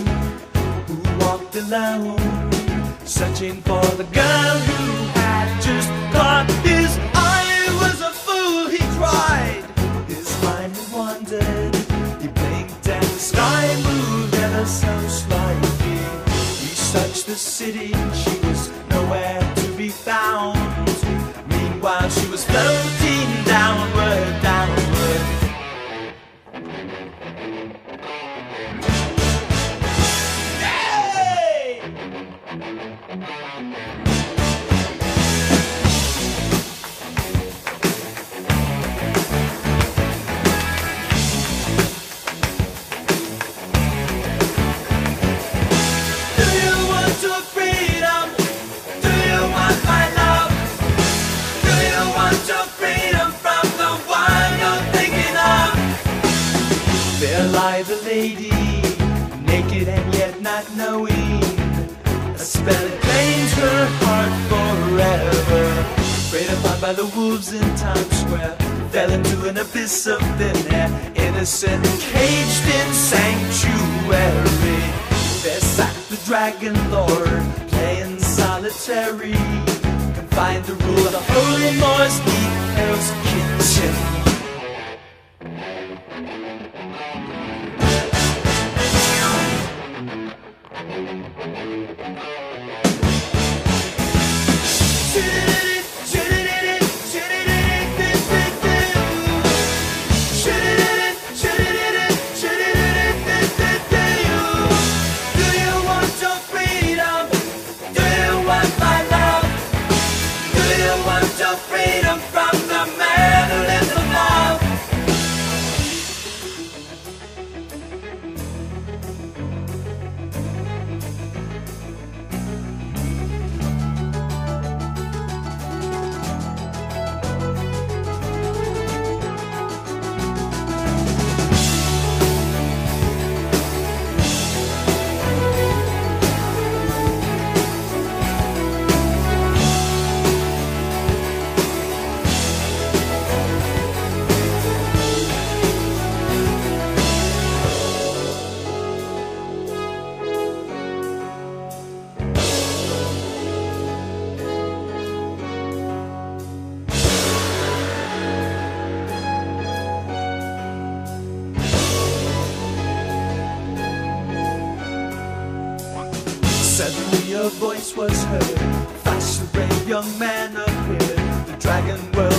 who walked alone, searching for the girl who had just caught his eye. Was a fool, he cried. His mind wandered. He blinked and the sky moved ever so slightly. He searched the city, she was nowhere to be found. Meanwhile, she was floating lady, naked and yet not knowing. A spell that claims her heart forever. Preyed upon by the wolves in Times Square, fell into an abyss of thin air. Innocent, caged in sanctuary. There the dragon lord, playing solitary. Confined to rule of the holy Moors, Hell's kitchen. Do was heard. Flash the brave young man appeared. The dragon world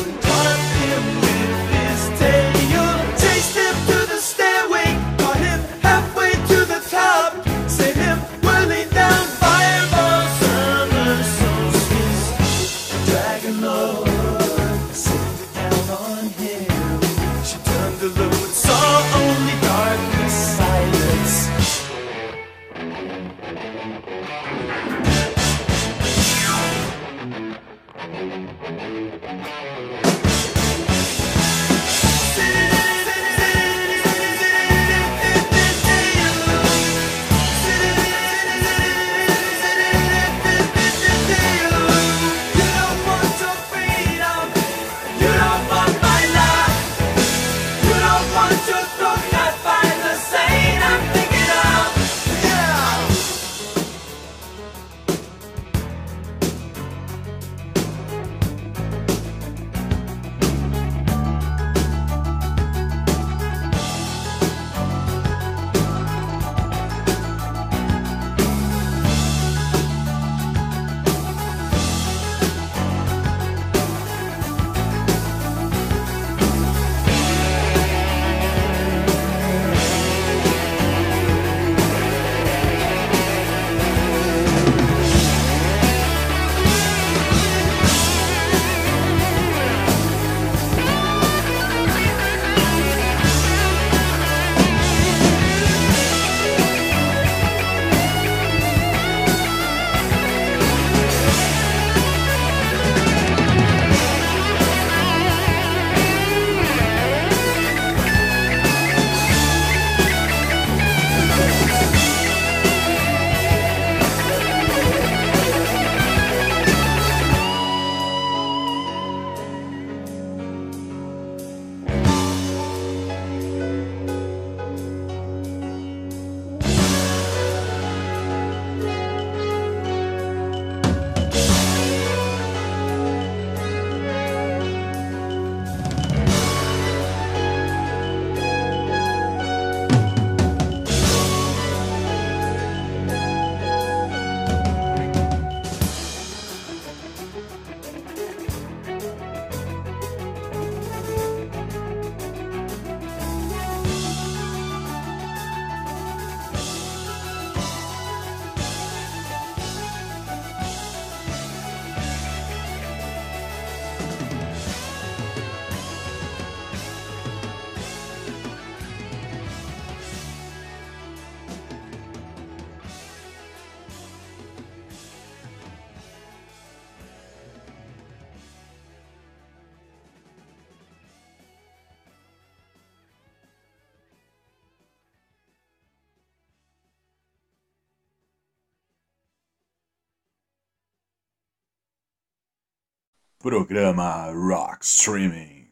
Programa Rock Streaming.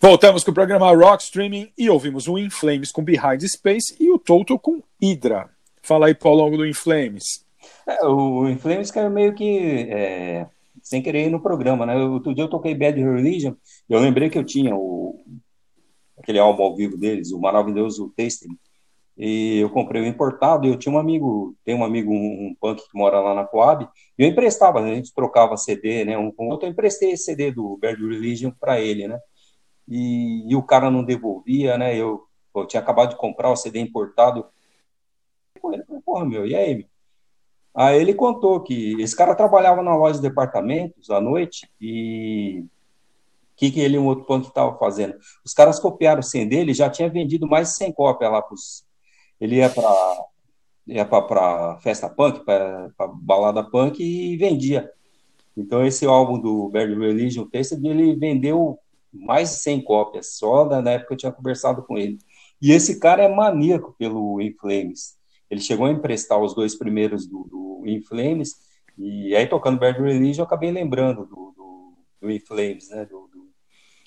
Voltamos com o programa Rock Streaming e ouvimos o In Flames com Behind Space e o Toto com Hydra. Fala aí, Paulão, do In Flames. É, o Inflames caiu meio que é, sem querer ir no programa, né? Outro dia eu toquei Bad Religion, eu lembrei que eu tinha o, aquele álbum ao vivo deles, o maravilhoso Tasting, e eu comprei o importado, e eu tinha um amigo, tem um amigo, um, punk que mora lá na Coab, e eu emprestava, a gente trocava CD, né, um com outro, eu emprestei esse CD do Bad Religion para ele, né, e, e, o cara não devolvia, né, eu, eu tinha acabado de comprar o CD importado, ele falou, porra, meu, e aí, meu? Aí ele contou que esse cara trabalhava na loja de departamentos à noite e o que, que ele e um outro punk estavam fazendo? Os caras copiaram o CD, ele já tinha vendido mais de 100 cópias lá para Ele ia para ia para festa punk, para balada punk e vendia. Então esse álbum do Bad Religion Tasted, ele vendeu mais de 100 cópias, só na época eu tinha conversado com ele. E esse cara é maníaco pelo In Flames. Ele chegou a emprestar os dois primeiros do, do In Flames, e aí tocando Bad Religion eu acabei lembrando do, do, do In Flames, né, do,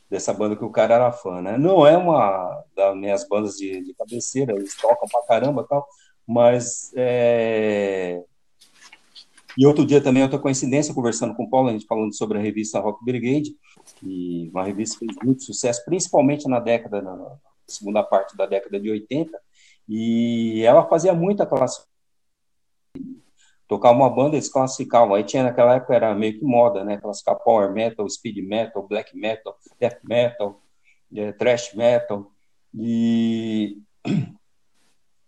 dessa banda que o cara era fã, né. Não é uma das minhas bandas de, de cabeceira, eles tocam pra caramba tal, mas é... E outro dia também, outra coincidência, conversando com o Paulo, a gente falando sobre a revista Rock Brigade, que uma revista que fez muito sucesso, principalmente na década, na segunda parte da década de 80, e ela fazia muita classificação. Tocar uma banda, eles classificavam. Aí tinha naquela época, era meio que moda, né? Classificar power metal, speed metal, black metal, death metal, é, thrash metal. E,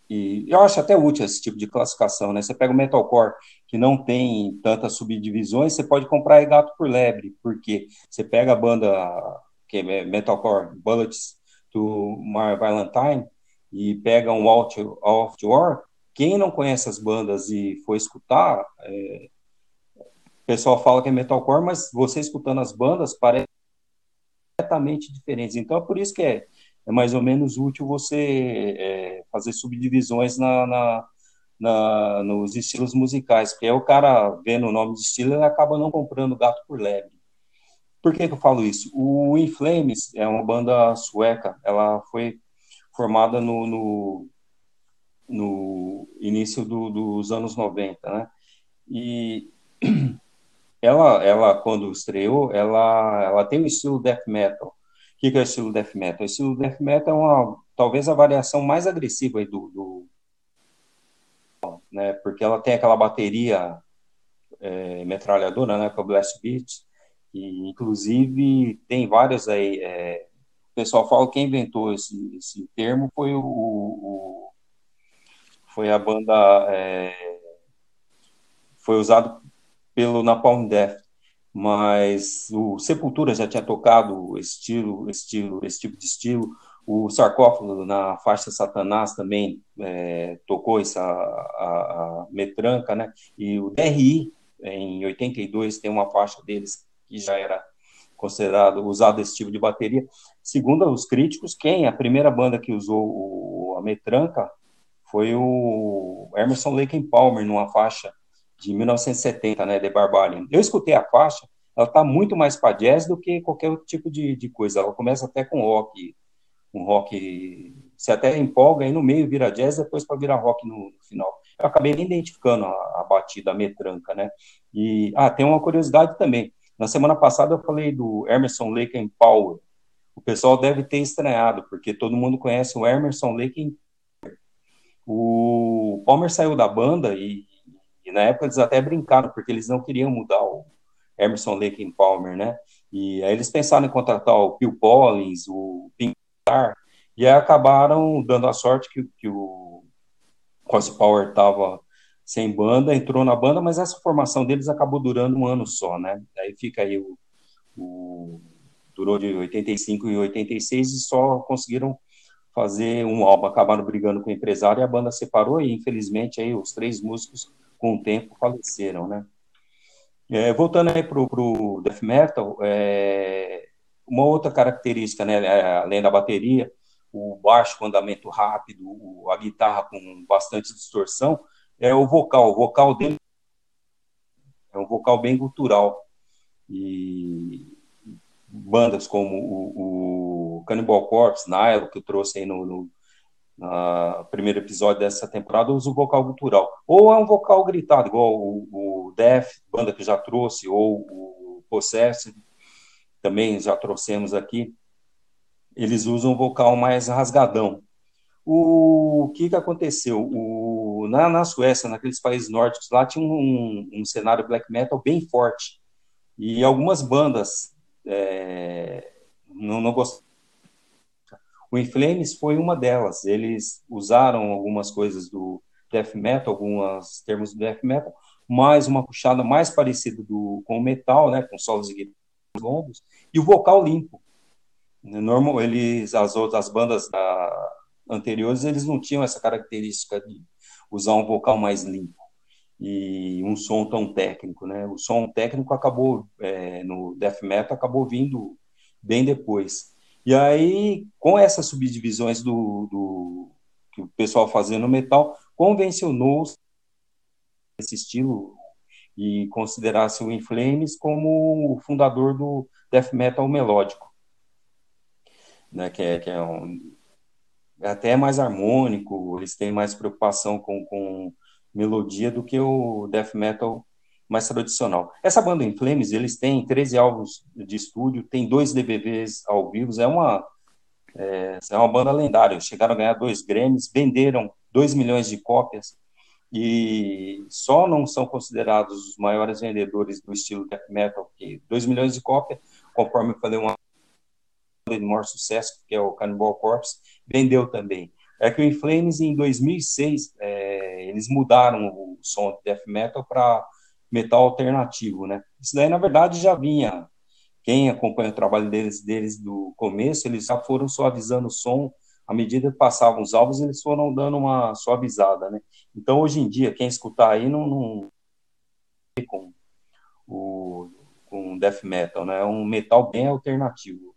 e eu acho até útil esse tipo de classificação, né? Você pega o metalcore, que não tem tantas subdivisões, você pode comprar gato por lebre, porque você pega a banda que é metalcore, Bullets to My Valentine, e pega um Out of War, quem não conhece as bandas e for escutar, é, o pessoal fala que é metalcore, mas você escutando as bandas parece completamente diferentes. Então é por isso que é, é mais ou menos útil você é, fazer subdivisões na, na, na, nos estilos musicais, porque aí o cara vendo o nome de estilo ele acaba não comprando gato por lebre. Por que, que eu falo isso? O In Flames é uma banda sueca, ela foi formada no, no, no início do, dos anos 90, né? E ela, ela quando estreou, ela, ela tem o estilo death metal. O que, que é o estilo death metal? O estilo death metal é uma, talvez a variação mais agressiva do, do né? Porque ela tem aquela bateria é, metralhadora, né? Com o blast beat, e inclusive tem vários aí é, o pessoal fala que quem inventou esse, esse termo foi o, o foi a banda é, foi usado pelo Napalm Death, mas o Sepultura já tinha tocado estilo, estilo, esse tipo de estilo. O sarcófago na faixa Satanás também é, tocou essa a, a, metranca, né? E o DRI em 82 tem uma faixa deles que já era considerado usado esse tipo de bateria. Segundo os críticos, quem a primeira banda que usou o, a metranca foi o Emerson Lake Palmer numa faixa de 1970, né, The Barbarian. Eu escutei a faixa, ela está muito mais para jazz do que qualquer outro tipo de, de coisa. Ela começa até com rock, um rock, se até empolga aí no meio vira jazz, depois para virar rock no, no, final. Eu acabei nem identificando a, a batida, a metranca, né? E ah, tem uma curiosidade também. Na semana passada eu falei do Emerson Lake Power. O pessoal deve ter estranhado, porque todo mundo conhece o Emerson Lake O Palmer saiu da banda e, e, na época eles até brincaram, porque eles não queriam mudar o Emerson Lake and Palmer, né? E aí eles pensaram em contratar o Bill Collins, o Pink Star, e aí acabaram dando a sorte que, que o Cosy Power estava sem banda, entrou na banda, mas essa formação deles acabou durando um ano só, né? Aí fica aí o, o durou de 85 e 86 e só conseguiram fazer um álbum, acabaram brigando com o empresário e a banda separou e infelizmente aí os três músicos com o tempo faleceram, né? É, voltando aí pro, pro death metal, é, uma outra característica, né, é, além da bateria, o baixo com andamento rápido, a guitarra com bastante distorção, é o vocal. O vocal dele é um vocal bem gutural. e bandas como o, o Cannibal Corpse, Nile, que eu trouxe aí no, no primeiro episódio dessa temporada, usa o vocal gutural. Ou é um vocal gritado, igual o, o Death, banda que já trouxe, ou o Possessed, também já trouxemos aqui. Eles usam um vocal mais rasgadão. O que, que aconteceu? O, na, na Suécia, naqueles países nórdicos, lá tinha um, um cenário black metal bem forte. E algumas bandas é, não, não gostaram. O Inflames foi uma delas. Eles usaram algumas coisas do death metal, alguns termos do death metal, mais uma puxada mais parecida do, com o metal, né, com solos e guitarras longos, e o vocal limpo. Normal, eles, as outras bandas da, anteriores, eles não tinham essa característica de usar um vocal mais limpo e um som tão técnico, né? O som técnico acabou é, no death metal acabou vindo bem depois. E aí, com essas subdivisões do, do que o pessoal fazia no metal, convencionou esse estilo e considerasse o In Flames como o fundador do death metal melódico, né? Que é, que é um, é até mais harmônico, eles têm mais preocupação com, com melodia do que o death metal mais tradicional. Essa banda In Flames, eles têm 13 álbuns de estúdio, tem dois DVDs ao vivo, é uma é, é uma banda lendária. Chegaram a ganhar dois Grammys, venderam 2 milhões de cópias e só não são considerados os maiores vendedores do estilo death metal, que 2 milhões de cópias, conforme eu falei, uma de maior sucesso, que é o Cannibal Corpse, vendeu também. É que o In Flames, em 2006, é, eles mudaram o som de death metal para metal alternativo, né? Isso daí, na verdade, já vinha. Quem acompanha o trabalho deles, deles do começo, eles já foram suavizando o som à medida que passavam os álbuns, eles foram dando uma suavizada, né? Então, hoje em dia, quem escutar aí não, não com o com death metal, né? É um metal bem alternativo.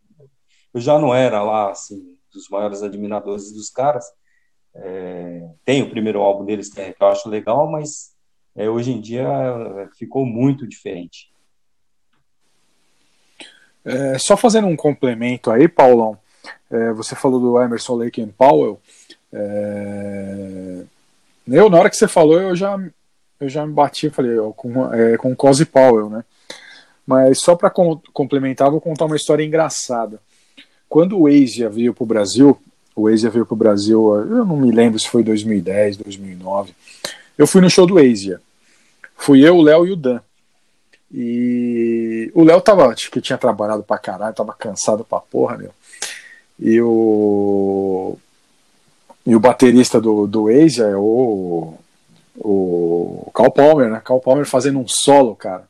Eu já não era lá assim dos maiores admiradores dos caras. É, tem o primeiro álbum deles que, é, eu acho legal, mas é, hoje em dia ficou muito diferente. É, só fazendo um complemento aí, Paulão, é, você falou do Emerson Lake and Powell. É, eu, na hora que você falou, eu já, eu já me bati, falei, ó, com, é, com Cozy Powell, né? Mas só para com, complementar, vou contar uma história engraçada. Quando o Asia veio para o Brasil, o Asia veio para o Brasil, eu não me lembro se foi 2010, 2009, eu fui no show do Asia. Fui eu, o Léo e o Dan. E o Léo tava, acho que tinha trabalhado pra caralho, tava cansado pra porra, meu. E o. E o baterista do, do Asia é o. O Cal Palmer, né? Cal Palmer fazendo um solo, cara.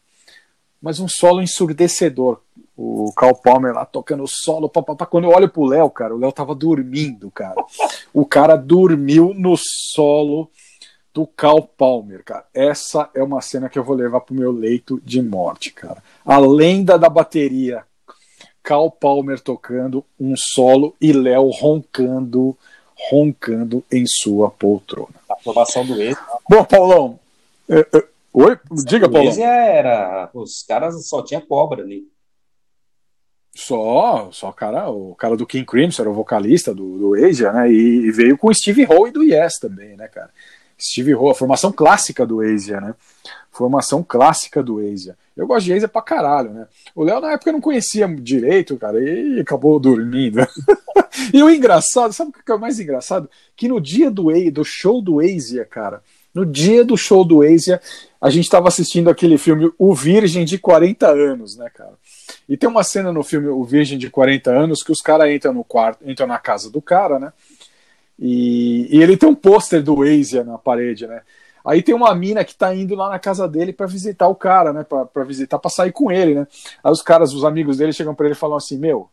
Mas um solo ensurdecedor. O Cal Palmer lá tocando solo. Pá, pá, pá. Quando eu olho pro Léo, cara, o Léo tava dormindo, cara. O cara dormiu no solo do Cal Palmer, cara. Essa é uma cena que eu vou levar pro meu leito de morte, cara. A lenda da bateria. Cal Palmer tocando um solo e Léo roncando, roncando em sua poltrona. A formação do ex. Bom, Paulão. é, é, oi, diga, O Paulão. era. Os caras só tinha cobra ali. Só, só cara, o cara do King Crimson era o vocalista do, do Asia, né? E, e veio com o Steve Howe e do Yes também, né, cara? Steve Howe, a formação clássica do Asia, né? Formação clássica do Asia. Eu gosto de Asia pra caralho, né? O Léo na época não conhecia direito, cara, e acabou dormindo. e o engraçado, sabe o que é o mais engraçado? Que no dia do, do show do Asia, cara, no dia do show do Asia, a gente tava assistindo aquele filme O Virgem de 40 anos, né, cara? E tem uma cena no filme O Virgem de 40 anos que os caras entram no quarto, entram na casa do cara, né? E, e ele tem um pôster do Asia na parede, né? Aí tem uma mina que tá indo lá na casa dele pra visitar o cara, né? Pra, visitar, pra sair com ele, né? Aí os caras, os amigos dele chegam pra ele e falam assim: Meu,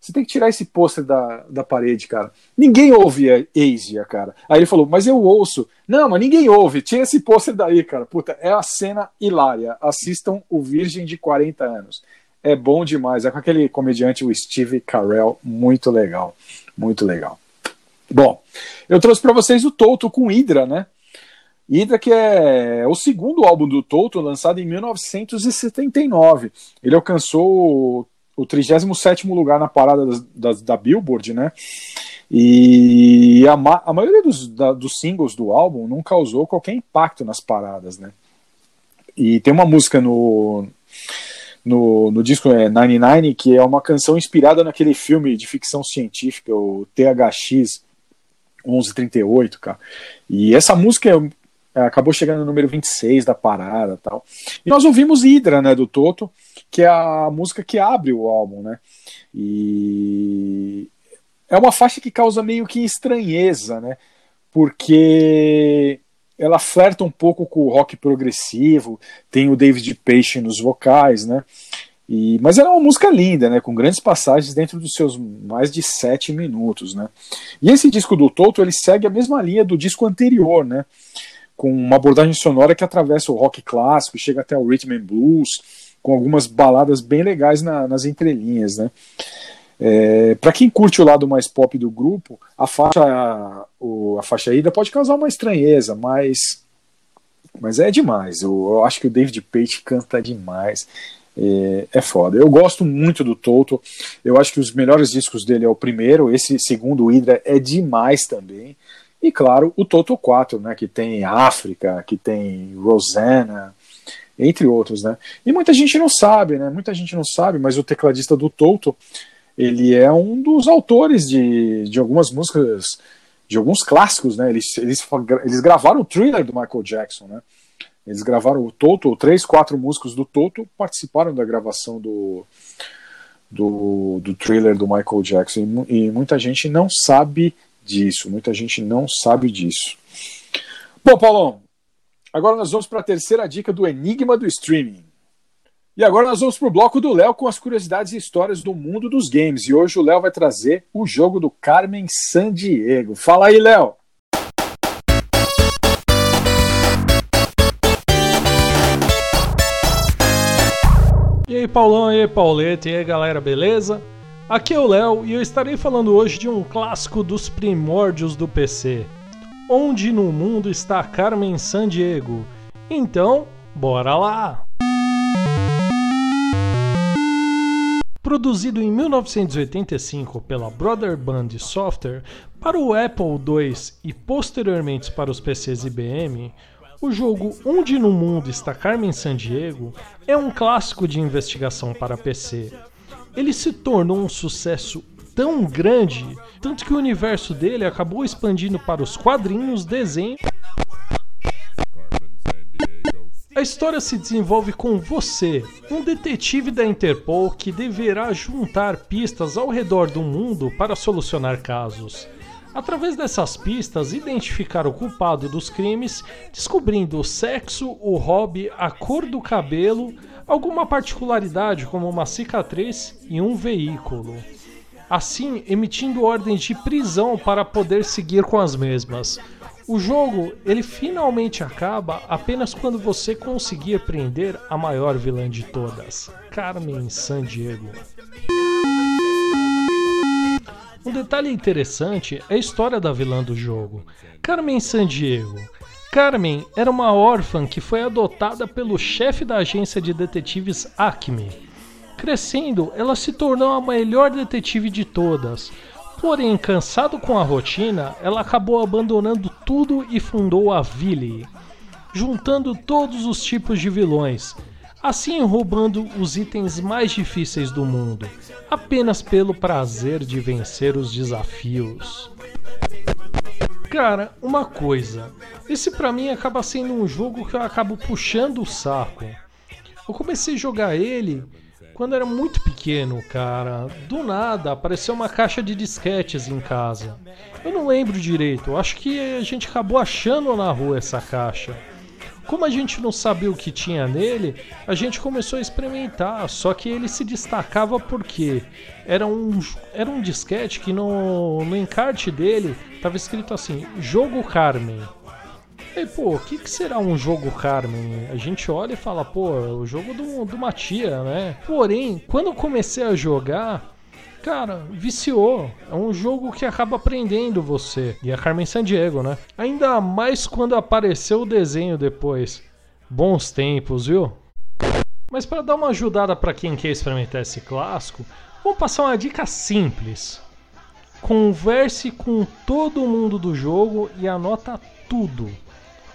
você tem que tirar esse pôster da, da parede, cara. Ninguém ouve Asia, cara. Aí ele falou: Mas eu ouço. Não, mas ninguém ouve. Tira esse pôster daí, cara. Puta, é a cena hilária. Assistam O Virgem de 40 anos. É bom demais. É com aquele comediante, o Steve Carell. Muito legal. Muito legal. Bom, eu trouxe para vocês o Toto com Hydra, né? Hydra que é o segundo álbum do Toto, lançado em 1979. Ele alcançou o 37º lugar na parada das- da Billboard, né? E a, ma- a maioria dos, da- dos singles do álbum não causou qualquer impacto nas paradas, né? E tem uma música no, no, no disco é, 99 que é uma canção inspirada naquele filme de ficção científica, o THX 1138, cara. E essa música é, acabou chegando no número 26 da parada tal. E nós ouvimos Hydra, né, do Toto, que é a música que abre o álbum, né? E é uma faixa que causa meio que estranheza, né? Porque ela flerta um pouco com o rock progressivo, tem o David Page nos vocais, né? E, mas ela é uma música linda, né? Com grandes passagens dentro dos seus mais de sete minutos, né? E esse disco do Toto ele segue a mesma linha do disco anterior, né? Com uma abordagem sonora que atravessa o rock clássico, chega até o rhythm and blues, com algumas baladas bem legais na- nas entrelinhas, né? É, para quem curte o lado mais pop do grupo, a faixa, o- a faixa ida pode causar uma estranheza, mas, mas é demais. Eu, eu acho que o David Page canta demais. É, é foda. Eu gosto muito do Toto. Eu acho que os melhores discos dele é o primeiro. Esse segundo, o Hydra, é demais também. E claro, o Toto 4, né? Que tem África, que tem Rosanna, entre outros, né? E muita gente não sabe, né? Muita gente não sabe, mas o tecladista do Toto, ele é um dos autores de, de algumas músicas, de alguns clássicos, né? Eles, eles, eles gravaram o thriller do Michael Jackson, né? Eles gravaram o Toto, três, quatro músicos do Toto participaram da gravação do, do, do thriller do Michael Jackson. E, e muita gente não sabe disso. Muita gente não sabe disso. Bom, Paulão, agora nós vamos para a terceira dica do Enigma do Streaming. E agora nós vamos para o bloco do Léo com as curiosidades e histórias do mundo dos games. E hoje o Léo vai trazer o jogo do Carmen Sandiego. Fala aí, Léo! Aí, Paulão, e aí, Pauleta, e aí, galera, beleza? Aqui é o Léo e eu estarei falando hoje de um clássico dos primórdios do PC. Onde no mundo está Carmen Sandiego? Então, bora lá! Produzido em 1985 pela Brother Band Software para o Apple II e posteriormente para os PCs IBM, o jogo Onde no Mundo está Carmen Sandiego é um clássico de investigação para PC. Ele se tornou um sucesso tão grande, tanto que o universo dele acabou expandindo para os quadrinhos, desenhos. A história se desenvolve com você, um detetive da Interpol que deverá juntar pistas ao redor do mundo para solucionar casos. Através dessas pistas, identificar o culpado dos crimes, descobrindo o sexo, o hobby, a cor do cabelo, alguma particularidade como uma cicatriz e um veículo. Assim, emitindo ordens de prisão para poder seguir com as mesmas. O jogo, ele finalmente acaba apenas quando você conseguir prender a maior vilã de todas, Carmen Sandiego. Um detalhe interessante é a história da vilã do jogo, Carmen Sandiego. Carmen era uma órfã que foi adotada pelo chefe da agência de detetives Acme. Crescendo, ela se tornou a melhor detetive de todas. Porém, cansado com a rotina, ela acabou abandonando tudo e fundou a Ville, juntando todos os tipos de vilões, assim roubando os itens mais difíceis do mundo, apenas pelo prazer de vencer os desafios. Cara, uma coisa, esse pra mim acaba sendo um jogo que eu acabo puxando o saco. Eu comecei a jogar ele quando era muito pequeno, cara. Do nada apareceu uma caixa de disquetes em casa. Eu não lembro direito, acho que a gente acabou achando na rua essa caixa. Como a gente não sabia o que tinha nele, a gente começou a experimentar, só que ele se destacava porque era um, era um disquete que no, no encarte dele estava escrito assim: Jogo Carmen. E pô, o que, que será um jogo Carmen? A gente olha e fala, pô, é o jogo do, de uma tia, né? Porém, quando eu comecei a jogar, cara, viciou. É um jogo que acaba prendendo você. E a Carmen Sandiego, né? Ainda mais quando apareceu o desenho depois. Bons tempos, viu? Mas para dar uma ajudada para quem quer experimentar esse clássico, vamos passar uma dica simples. Converse com todo mundo do jogo e anota tudo.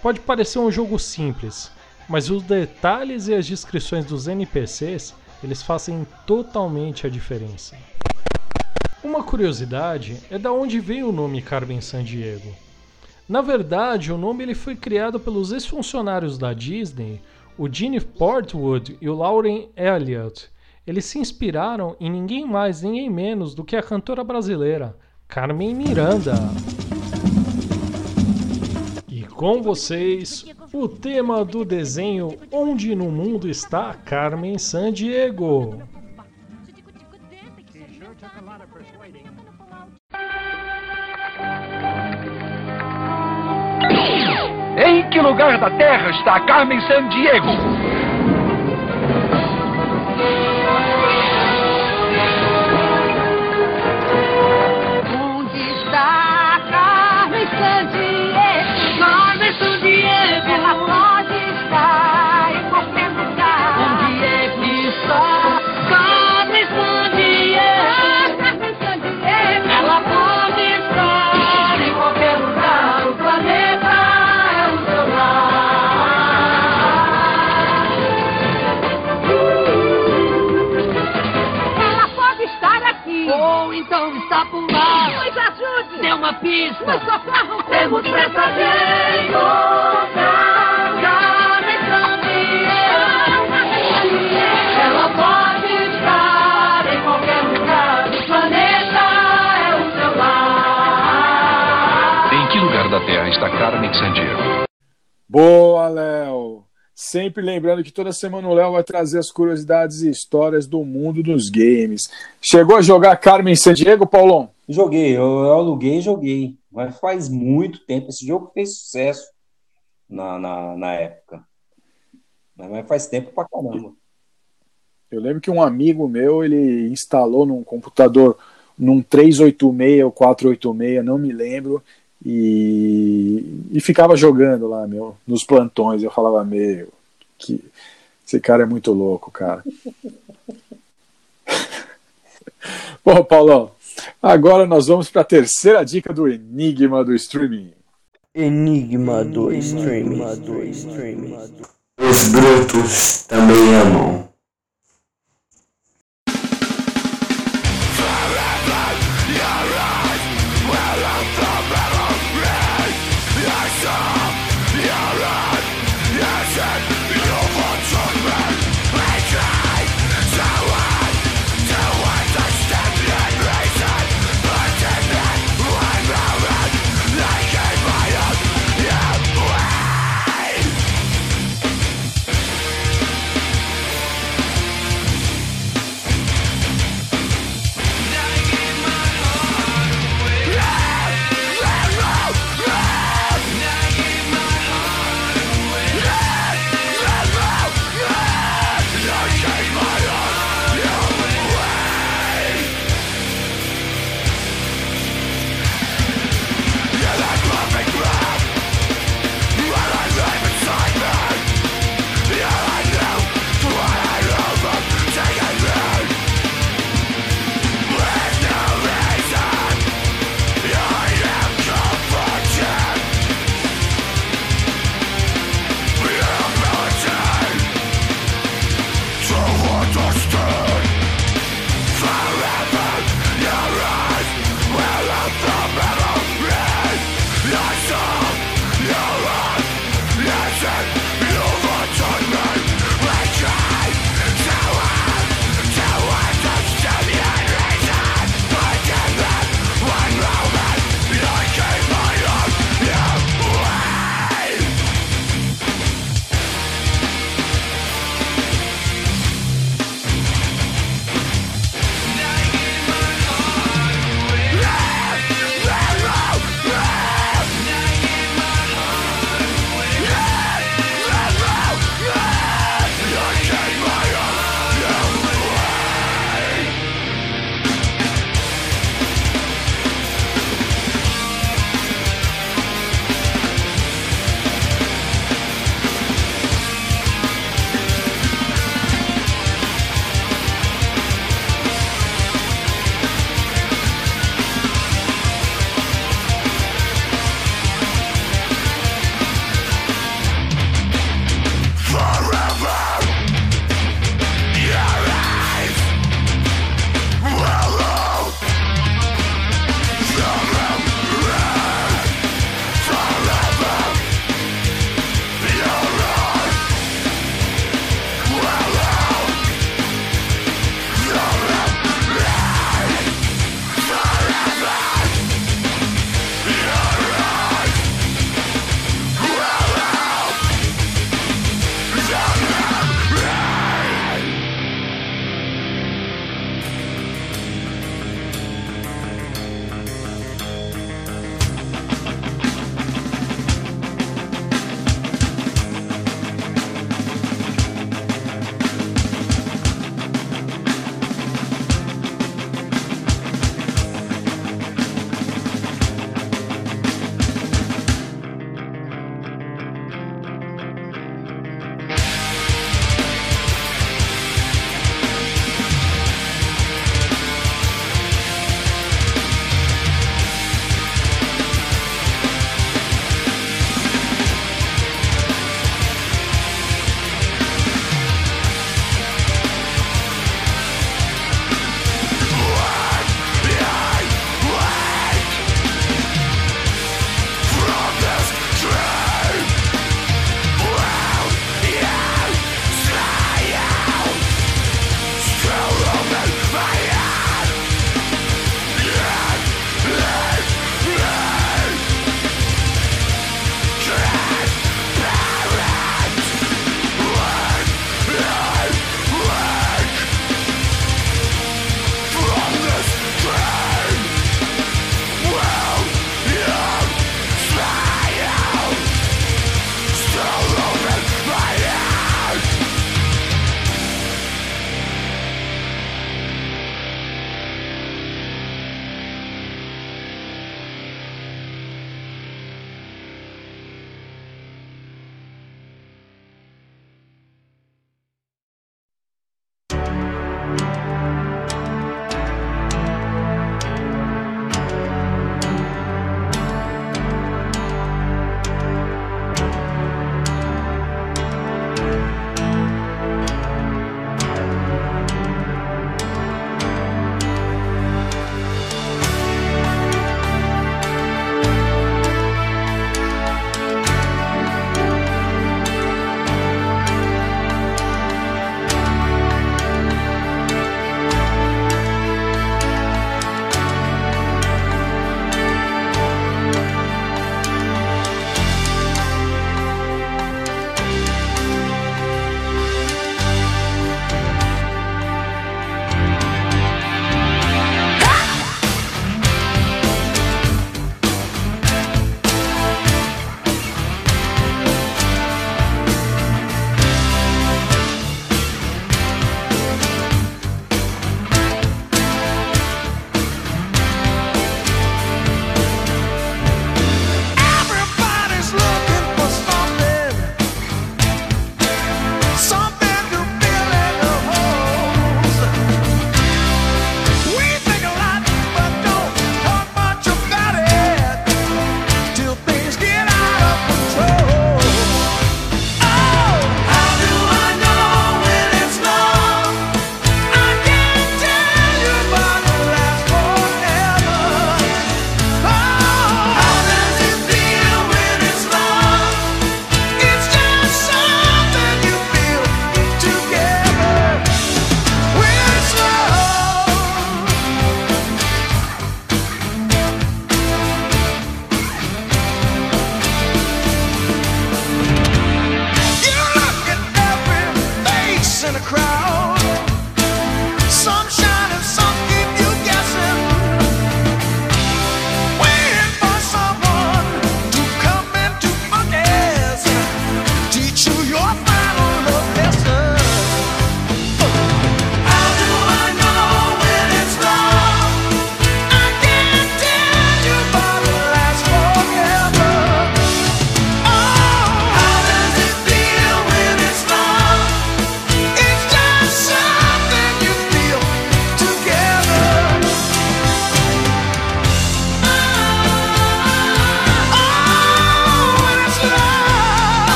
Pode parecer um jogo simples, mas os detalhes e as descrições dos NPCs, eles fazem totalmente a diferença. Uma curiosidade é da onde veio o nome Carmen Sandiego. Na verdade, o nome ele foi criado pelos ex-funcionários da Disney, o Gene Portwood e o Lauren Elliott. Eles se inspiraram em ninguém mais, ninguém menos do que a cantora brasileira Carmen Miranda. E com vocês, o tema do desenho Onde no Mundo está Carmen Sandiego. Que lugar da Terra está Carmen Sandiego? Pista. Nos socorram. Temos pressa de encontrar. Carmen Sandiego. Ela pode estar em qualquer lugar. O planeta é o seu lar. Em que lugar da Terra está Carmen Sandiego? Boa, Léo! Sempre lembrando que toda semana o Léo vai trazer as curiosidades e histórias do mundo dos games. Chegou a jogar Carmen Sandiego, Paulão? Joguei, eu, eu aluguei e joguei. Mas faz muito tempo. Esse jogo fez sucesso na, na, na época. Mas faz tempo pra caramba. Eu lembro que um amigo meu, ele instalou num computador, num 386 ou 486, não me lembro, e, e ficava jogando lá, meu, nos plantões. Eu falava, meu, que esse cara é muito louco, cara. Bom, Paulão, agora nós vamos para a terceira dica do Enigma do Streaming. Enigma do streaming. Os brutos também amam.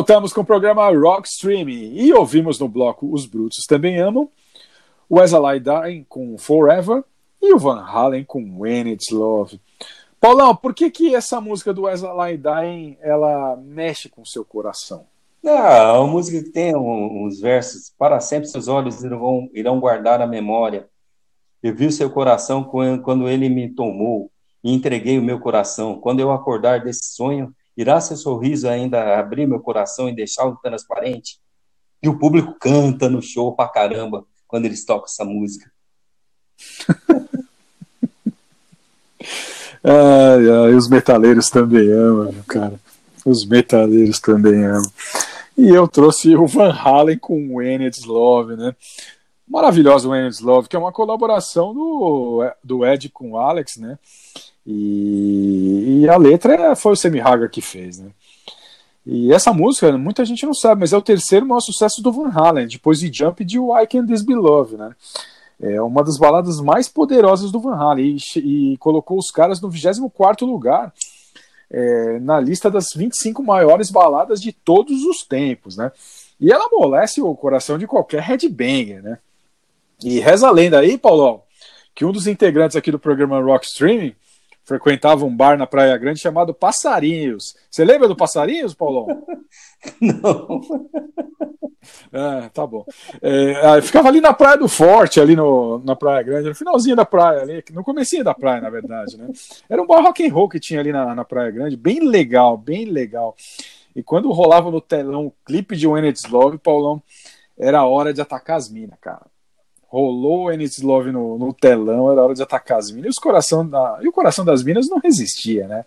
Voltamos com o programa Rock Streaming e ouvimos no bloco Os Brutos Também Amam, o As Dying com Forever e o Van Halen com When It's Love. Paulão, por que que essa música do As Dying ela mexe com o seu coração? Ah, uma música que tem uns versos. Para sempre seus olhos irão, irão guardar a memória. Eu vi o seu coração quando ele me tomou e entreguei o meu coração. Quando eu acordar desse sonho, irá seu sorriso ainda abrir meu coração e deixá-lo transparente? E o público canta no show pra caramba quando eles tocam essa música. Ai, ai, os metaleiros também amam, cara. Os metaleiros também amam. E eu trouxe o Van Halen com When It's Love, né? Maravilhoso When It's Love, que é uma colaboração do, do Ed com o Alex, né? E, e a letra foi o Sammy Hagar que fez, né? E essa música, muita gente não sabe, mas é o terceiro maior sucesso do Van Halen, depois de Jump e de Why Can This Be Love, né? É uma das baladas mais poderosas do Van Halen e, e colocou os caras no 24º lugar é, na lista das 25 maiores baladas de todos os tempos, né? E ela amolece o coração de qualquer headbanger, né? E reza a lenda aí, Paulão, que um dos integrantes aqui do programa Rock Streaming frequentava um bar na Praia Grande chamado Passarinhos. Você lembra do Passarinhos, Paulão? Não. Ah, tá bom. É, ficava ali na Praia do Forte, ali no, na Praia Grande, no finalzinho da praia, ali, no comecinho da praia, na verdade, né? Era um bar rock and roll que tinha ali na, na Praia Grande, bem legal, bem legal. E quando rolava no telão o clipe de When It's Love, Paulão, era hora de atacar as minas, cara. Rolou When It's Love no, no telão, era hora de atacar as minas. E, os coração da, e o coração das minas não resistia, né?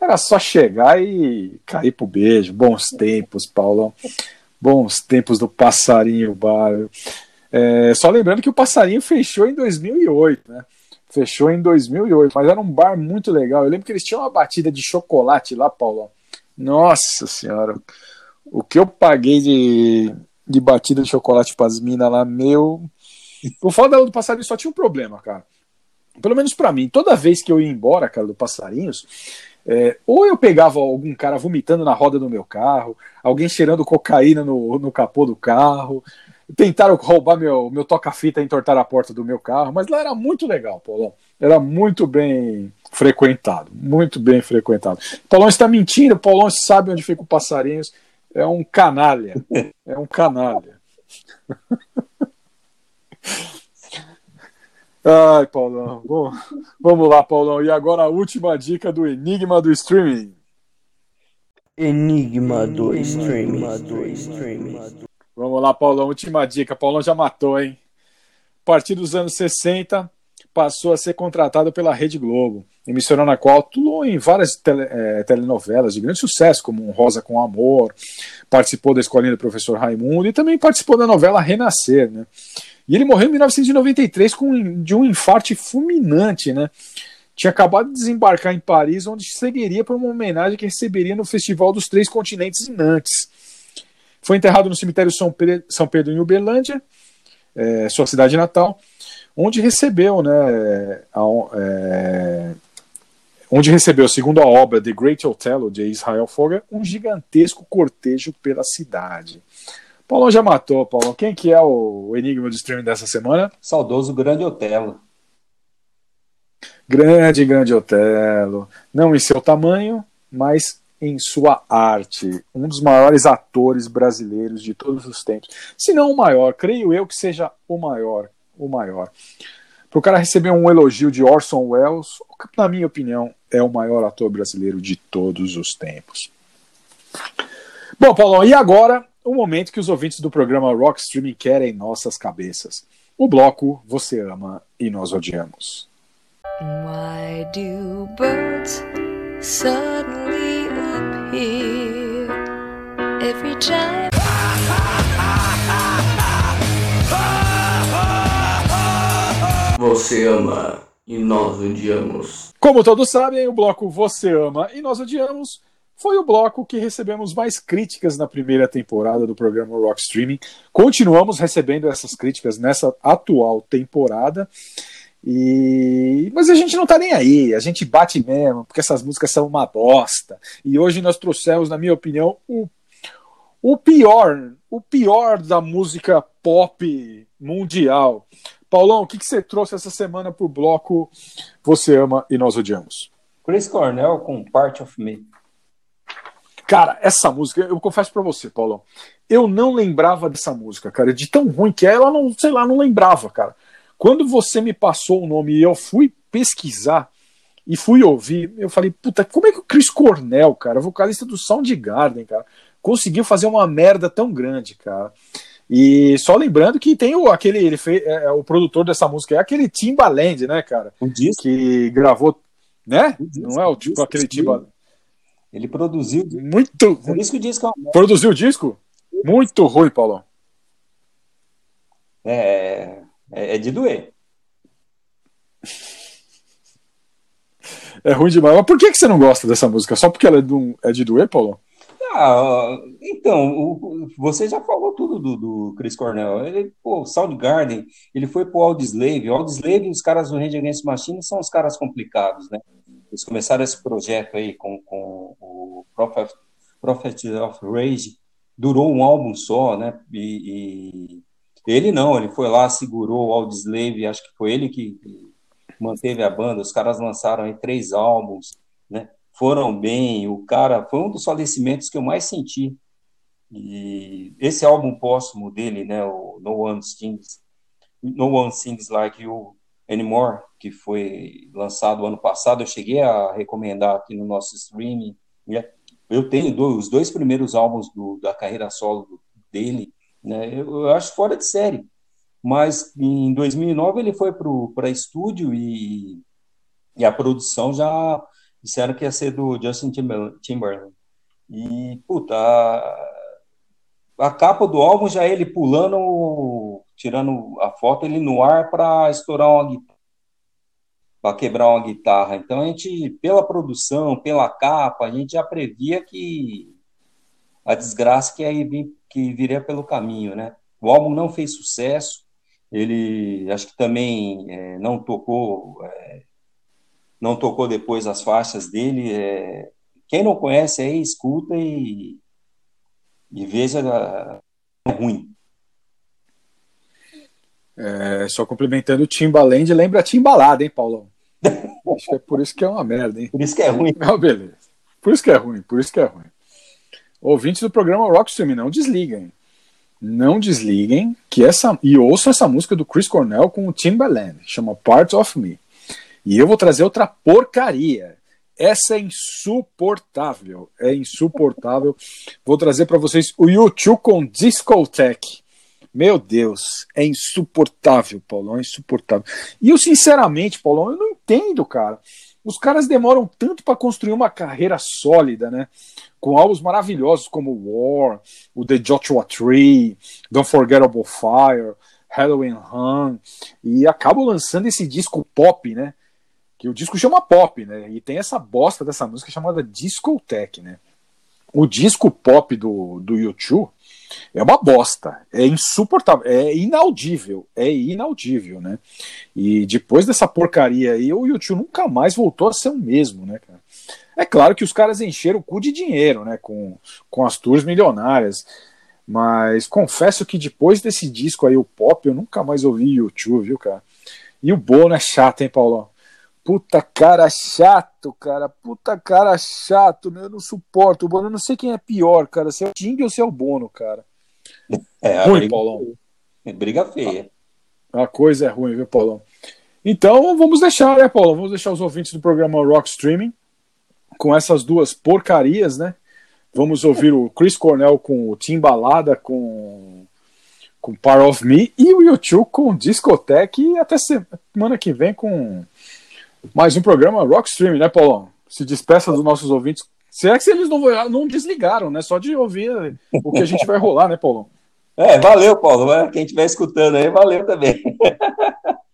Era só chegar e cair pro beijo. Bons tempos, Paulão. Bons tempos do Passarinho Bar. É, só lembrando que o Passarinho fechou em 2008, né? Fechou em 2008, mas era um bar muito legal. Eu lembro que eles tinham uma batida de chocolate lá, Paulão. Nossa senhora, o que eu paguei de, de batida de chocolate para as minas lá, meu. O foda do Passarinho só tinha um problema, cara. Pelo menos para mim, toda vez que eu ia embora, cara, do Passarinhos, é, ou eu pegava algum cara vomitando na roda do meu carro, alguém cheirando cocaína no, no capô do carro, tentaram roubar meu, meu toca-fita e entortar a porta do meu carro, mas lá era muito legal, Paulão. Era muito bem frequentado, muito bem frequentado. Paulão está mentindo, Paulão sabe onde fica o Passarinhos, é um canalha, é um canalha. Ai, Paulão. Bom, vamos lá, Paulão. E agora a última dica do Enigma do Streaming. Enigma do streaming. Vamos lá, Paulão. Última dica. Paulão já matou, hein? A partir dos anos 60, passou a ser contratado pela Rede Globo, emissora na qual atuou em várias tele- eh, telenovelas de grande sucesso, como Rosa com Amor, participou da Escolinha do Professor Raimundo e também participou da novela Renascer, né? E ele morreu em 1993 com, de um infarte fulminante, né? Tinha acabado de desembarcar em Paris, onde seguiria para uma homenagem que receberia no Festival dos Três Continentes em Nantes. Foi enterrado no cemitério São Pedro, São Pedro em Uberlândia, eh, sua cidade natal, onde recebeu, né, a- eh, onde recebeu, segundo a obra The Great Othello de Israel Foger, um gigantesco cortejo pela cidade. Paulão já matou, Paulão. Quem que é o enigma do streaming dessa semana? Saudoso Grande Otelo. Grande, grande Otelo. Não em seu tamanho, mas em sua arte. Um dos maiores atores brasileiros de todos os tempos. Se não o maior, creio eu que seja o maior. O maior. Para o cara receber um elogio de Orson Welles, na minha opinião, é o maior ator brasileiro de todos os tempos. Bom, Paulão, e agora o momento que os ouvintes do programa Rock Streaming querem em nossas cabeças. O bloco Você Ama e Nós Odiamos. Why do birds suddenly appear every time? Você ama e nós odiamos. Como todos sabem, o bloco Você Ama e Nós Odiamos foi o bloco que recebemos mais críticas na primeira temporada do programa Rock Streaming. Continuamos recebendo essas críticas nessa atual temporada. E... Mas a gente não tá nem aí, a gente bate mesmo, porque essas músicas são uma bosta. E hoje nós trouxemos, na minha opinião, o, o pior, o pior da música pop mundial. Paulão, o que, que você trouxe essa semana pro bloco Você Ama e Nós Odiamos? Chris Cornell com Part of Me. Cara, essa música, eu confesso pra você, Paulão, eu não lembrava dessa música, cara, de tão ruim que é, ela não, sei lá, não lembrava, cara. Quando você me passou o nome e eu fui pesquisar e fui ouvir, eu falei, puta, como é que o Chris Cornell, cara, vocalista do Soundgarden, cara, conseguiu fazer uma merda tão grande, cara? E só lembrando que tem o aquele ele fez é, é, o produtor dessa música é aquele Timbaland, né, cara? O disco. Que gravou, né? O disco, Não é o tipo disco, aquele. Timbaland. Ele produziu. Muito Por isso que o disco é uma Produziu o disco? Muito ruim, Paulão. é, é, é de doer. É ruim demais. Mas por que, que você não gosta dessa música? Só porque ela é, do, é de doer, Paulão? Ah, então, o- você já falou tudo do, do Chris Cornell. Ele, pô, Soundgarden, ele foi pro Audioslave. O Audioslave, os caras do Rage Against Machine são os caras complicados, né? Eles começaram esse projeto aí com, com o Prophet, Prophet of Rage, durou um álbum só, né? E, e ele não, ele foi lá, segurou o Audioslave, acho que foi ele que manteve a banda. Os caras lançaram aí três álbuns, né? Foram bem, o cara foi um dos falecimentos que eu mais senti. E esse álbum póstumo dele, né, o No One Sings, No One Sings Like You Anymore, que foi lançado ano passado, eu cheguei a recomendar aqui no nosso streaming. né? Eu tenho dois, os dois primeiros álbuns do- da carreira solo dele, né, eu, eu acho fora de série. Mas em 2009 ele foi para estúdio e, e a produção já disseram que ia ser do Justin Timber- Timberlake. E, puta, a, a capa do álbum já é ele pulando, tirando a foto, ele no ar para estourar uma guitarra, para quebrar uma guitarra. Então a gente, pela produção, pela capa, a gente já previa que a desgraça que aí que viria pelo caminho, né? O álbum não fez sucesso, ele acho que também eh, não tocou, eh, não tocou depois as faixas dele. eh, quem não conhece aí, escuta e, e veja, é ruim. É, só complementando o Timbaland, lembra Timbalada, hein, Paulão? Acho que é por isso que é uma merda, hein? Por isso que é ruim. Não, beleza. Por isso que é ruim, por isso que é ruim. Ouvintes do programa Rockstream, não desliguem. Não desliguem que essa e ouçam essa música do Chris Cornell com o Timbaland, chama Part of Me. E eu vou trazer outra porcaria. Essa é insuportável, é insuportável. Vou trazer para vocês o YouTube com Discotech. Meu Deus, é insuportável, Paulão, é insuportável. E eu, sinceramente, Paulão, eu não entendo, cara. Os caras demoram tanto para construir uma carreira sólida, né? Com álbuns maravilhosos como War, o The Joshua Tree, Don't Forgettable Fire, Halloween Hun, e acabam lançando esse disco pop, né? Que o disco chama pop, né? E tem essa bosta dessa música chamada Discotech, né? O disco pop do, do YouTube é uma bosta, é insuportável, é inaudível, é inaudível, né? E depois dessa porcaria aí, o YouTube nunca mais voltou a ser o mesmo, né, cara? É claro que os caras encheram o cu de dinheiro, né, com, com as tours milionárias, mas confesso que depois desse disco aí, o pop, eu nunca mais ouvi YouTube, viu, cara? E o Bono é chato, hein, Paulão? Puta cara chato, cara. Puta cara chato, né? Eu não suporto. O Bono, eu não sei quem é pior, cara. Se é o Ting ou se é o Bono, cara. É, a Ruim, briga, Paulão. briga feia. A coisa é ruim, viu, Paulão? Então vamos deixar, né, Paulão? Vamos deixar os ouvintes do programa Rock Streaming com essas duas porcarias, né? Vamos ouvir o Chris Cornell com o Timbalada com com Part of Me e o YouTube com Discotech e até semana que vem com mais um programa Rock Streaming, né, Paulão? Se despeça dos nossos ouvintes. Se é que eles não, não desligaram, né? Só de ouvir o que a gente vai rolar, né, Paulão? É, valeu, Paulo. Quem estiver escutando aí, valeu também.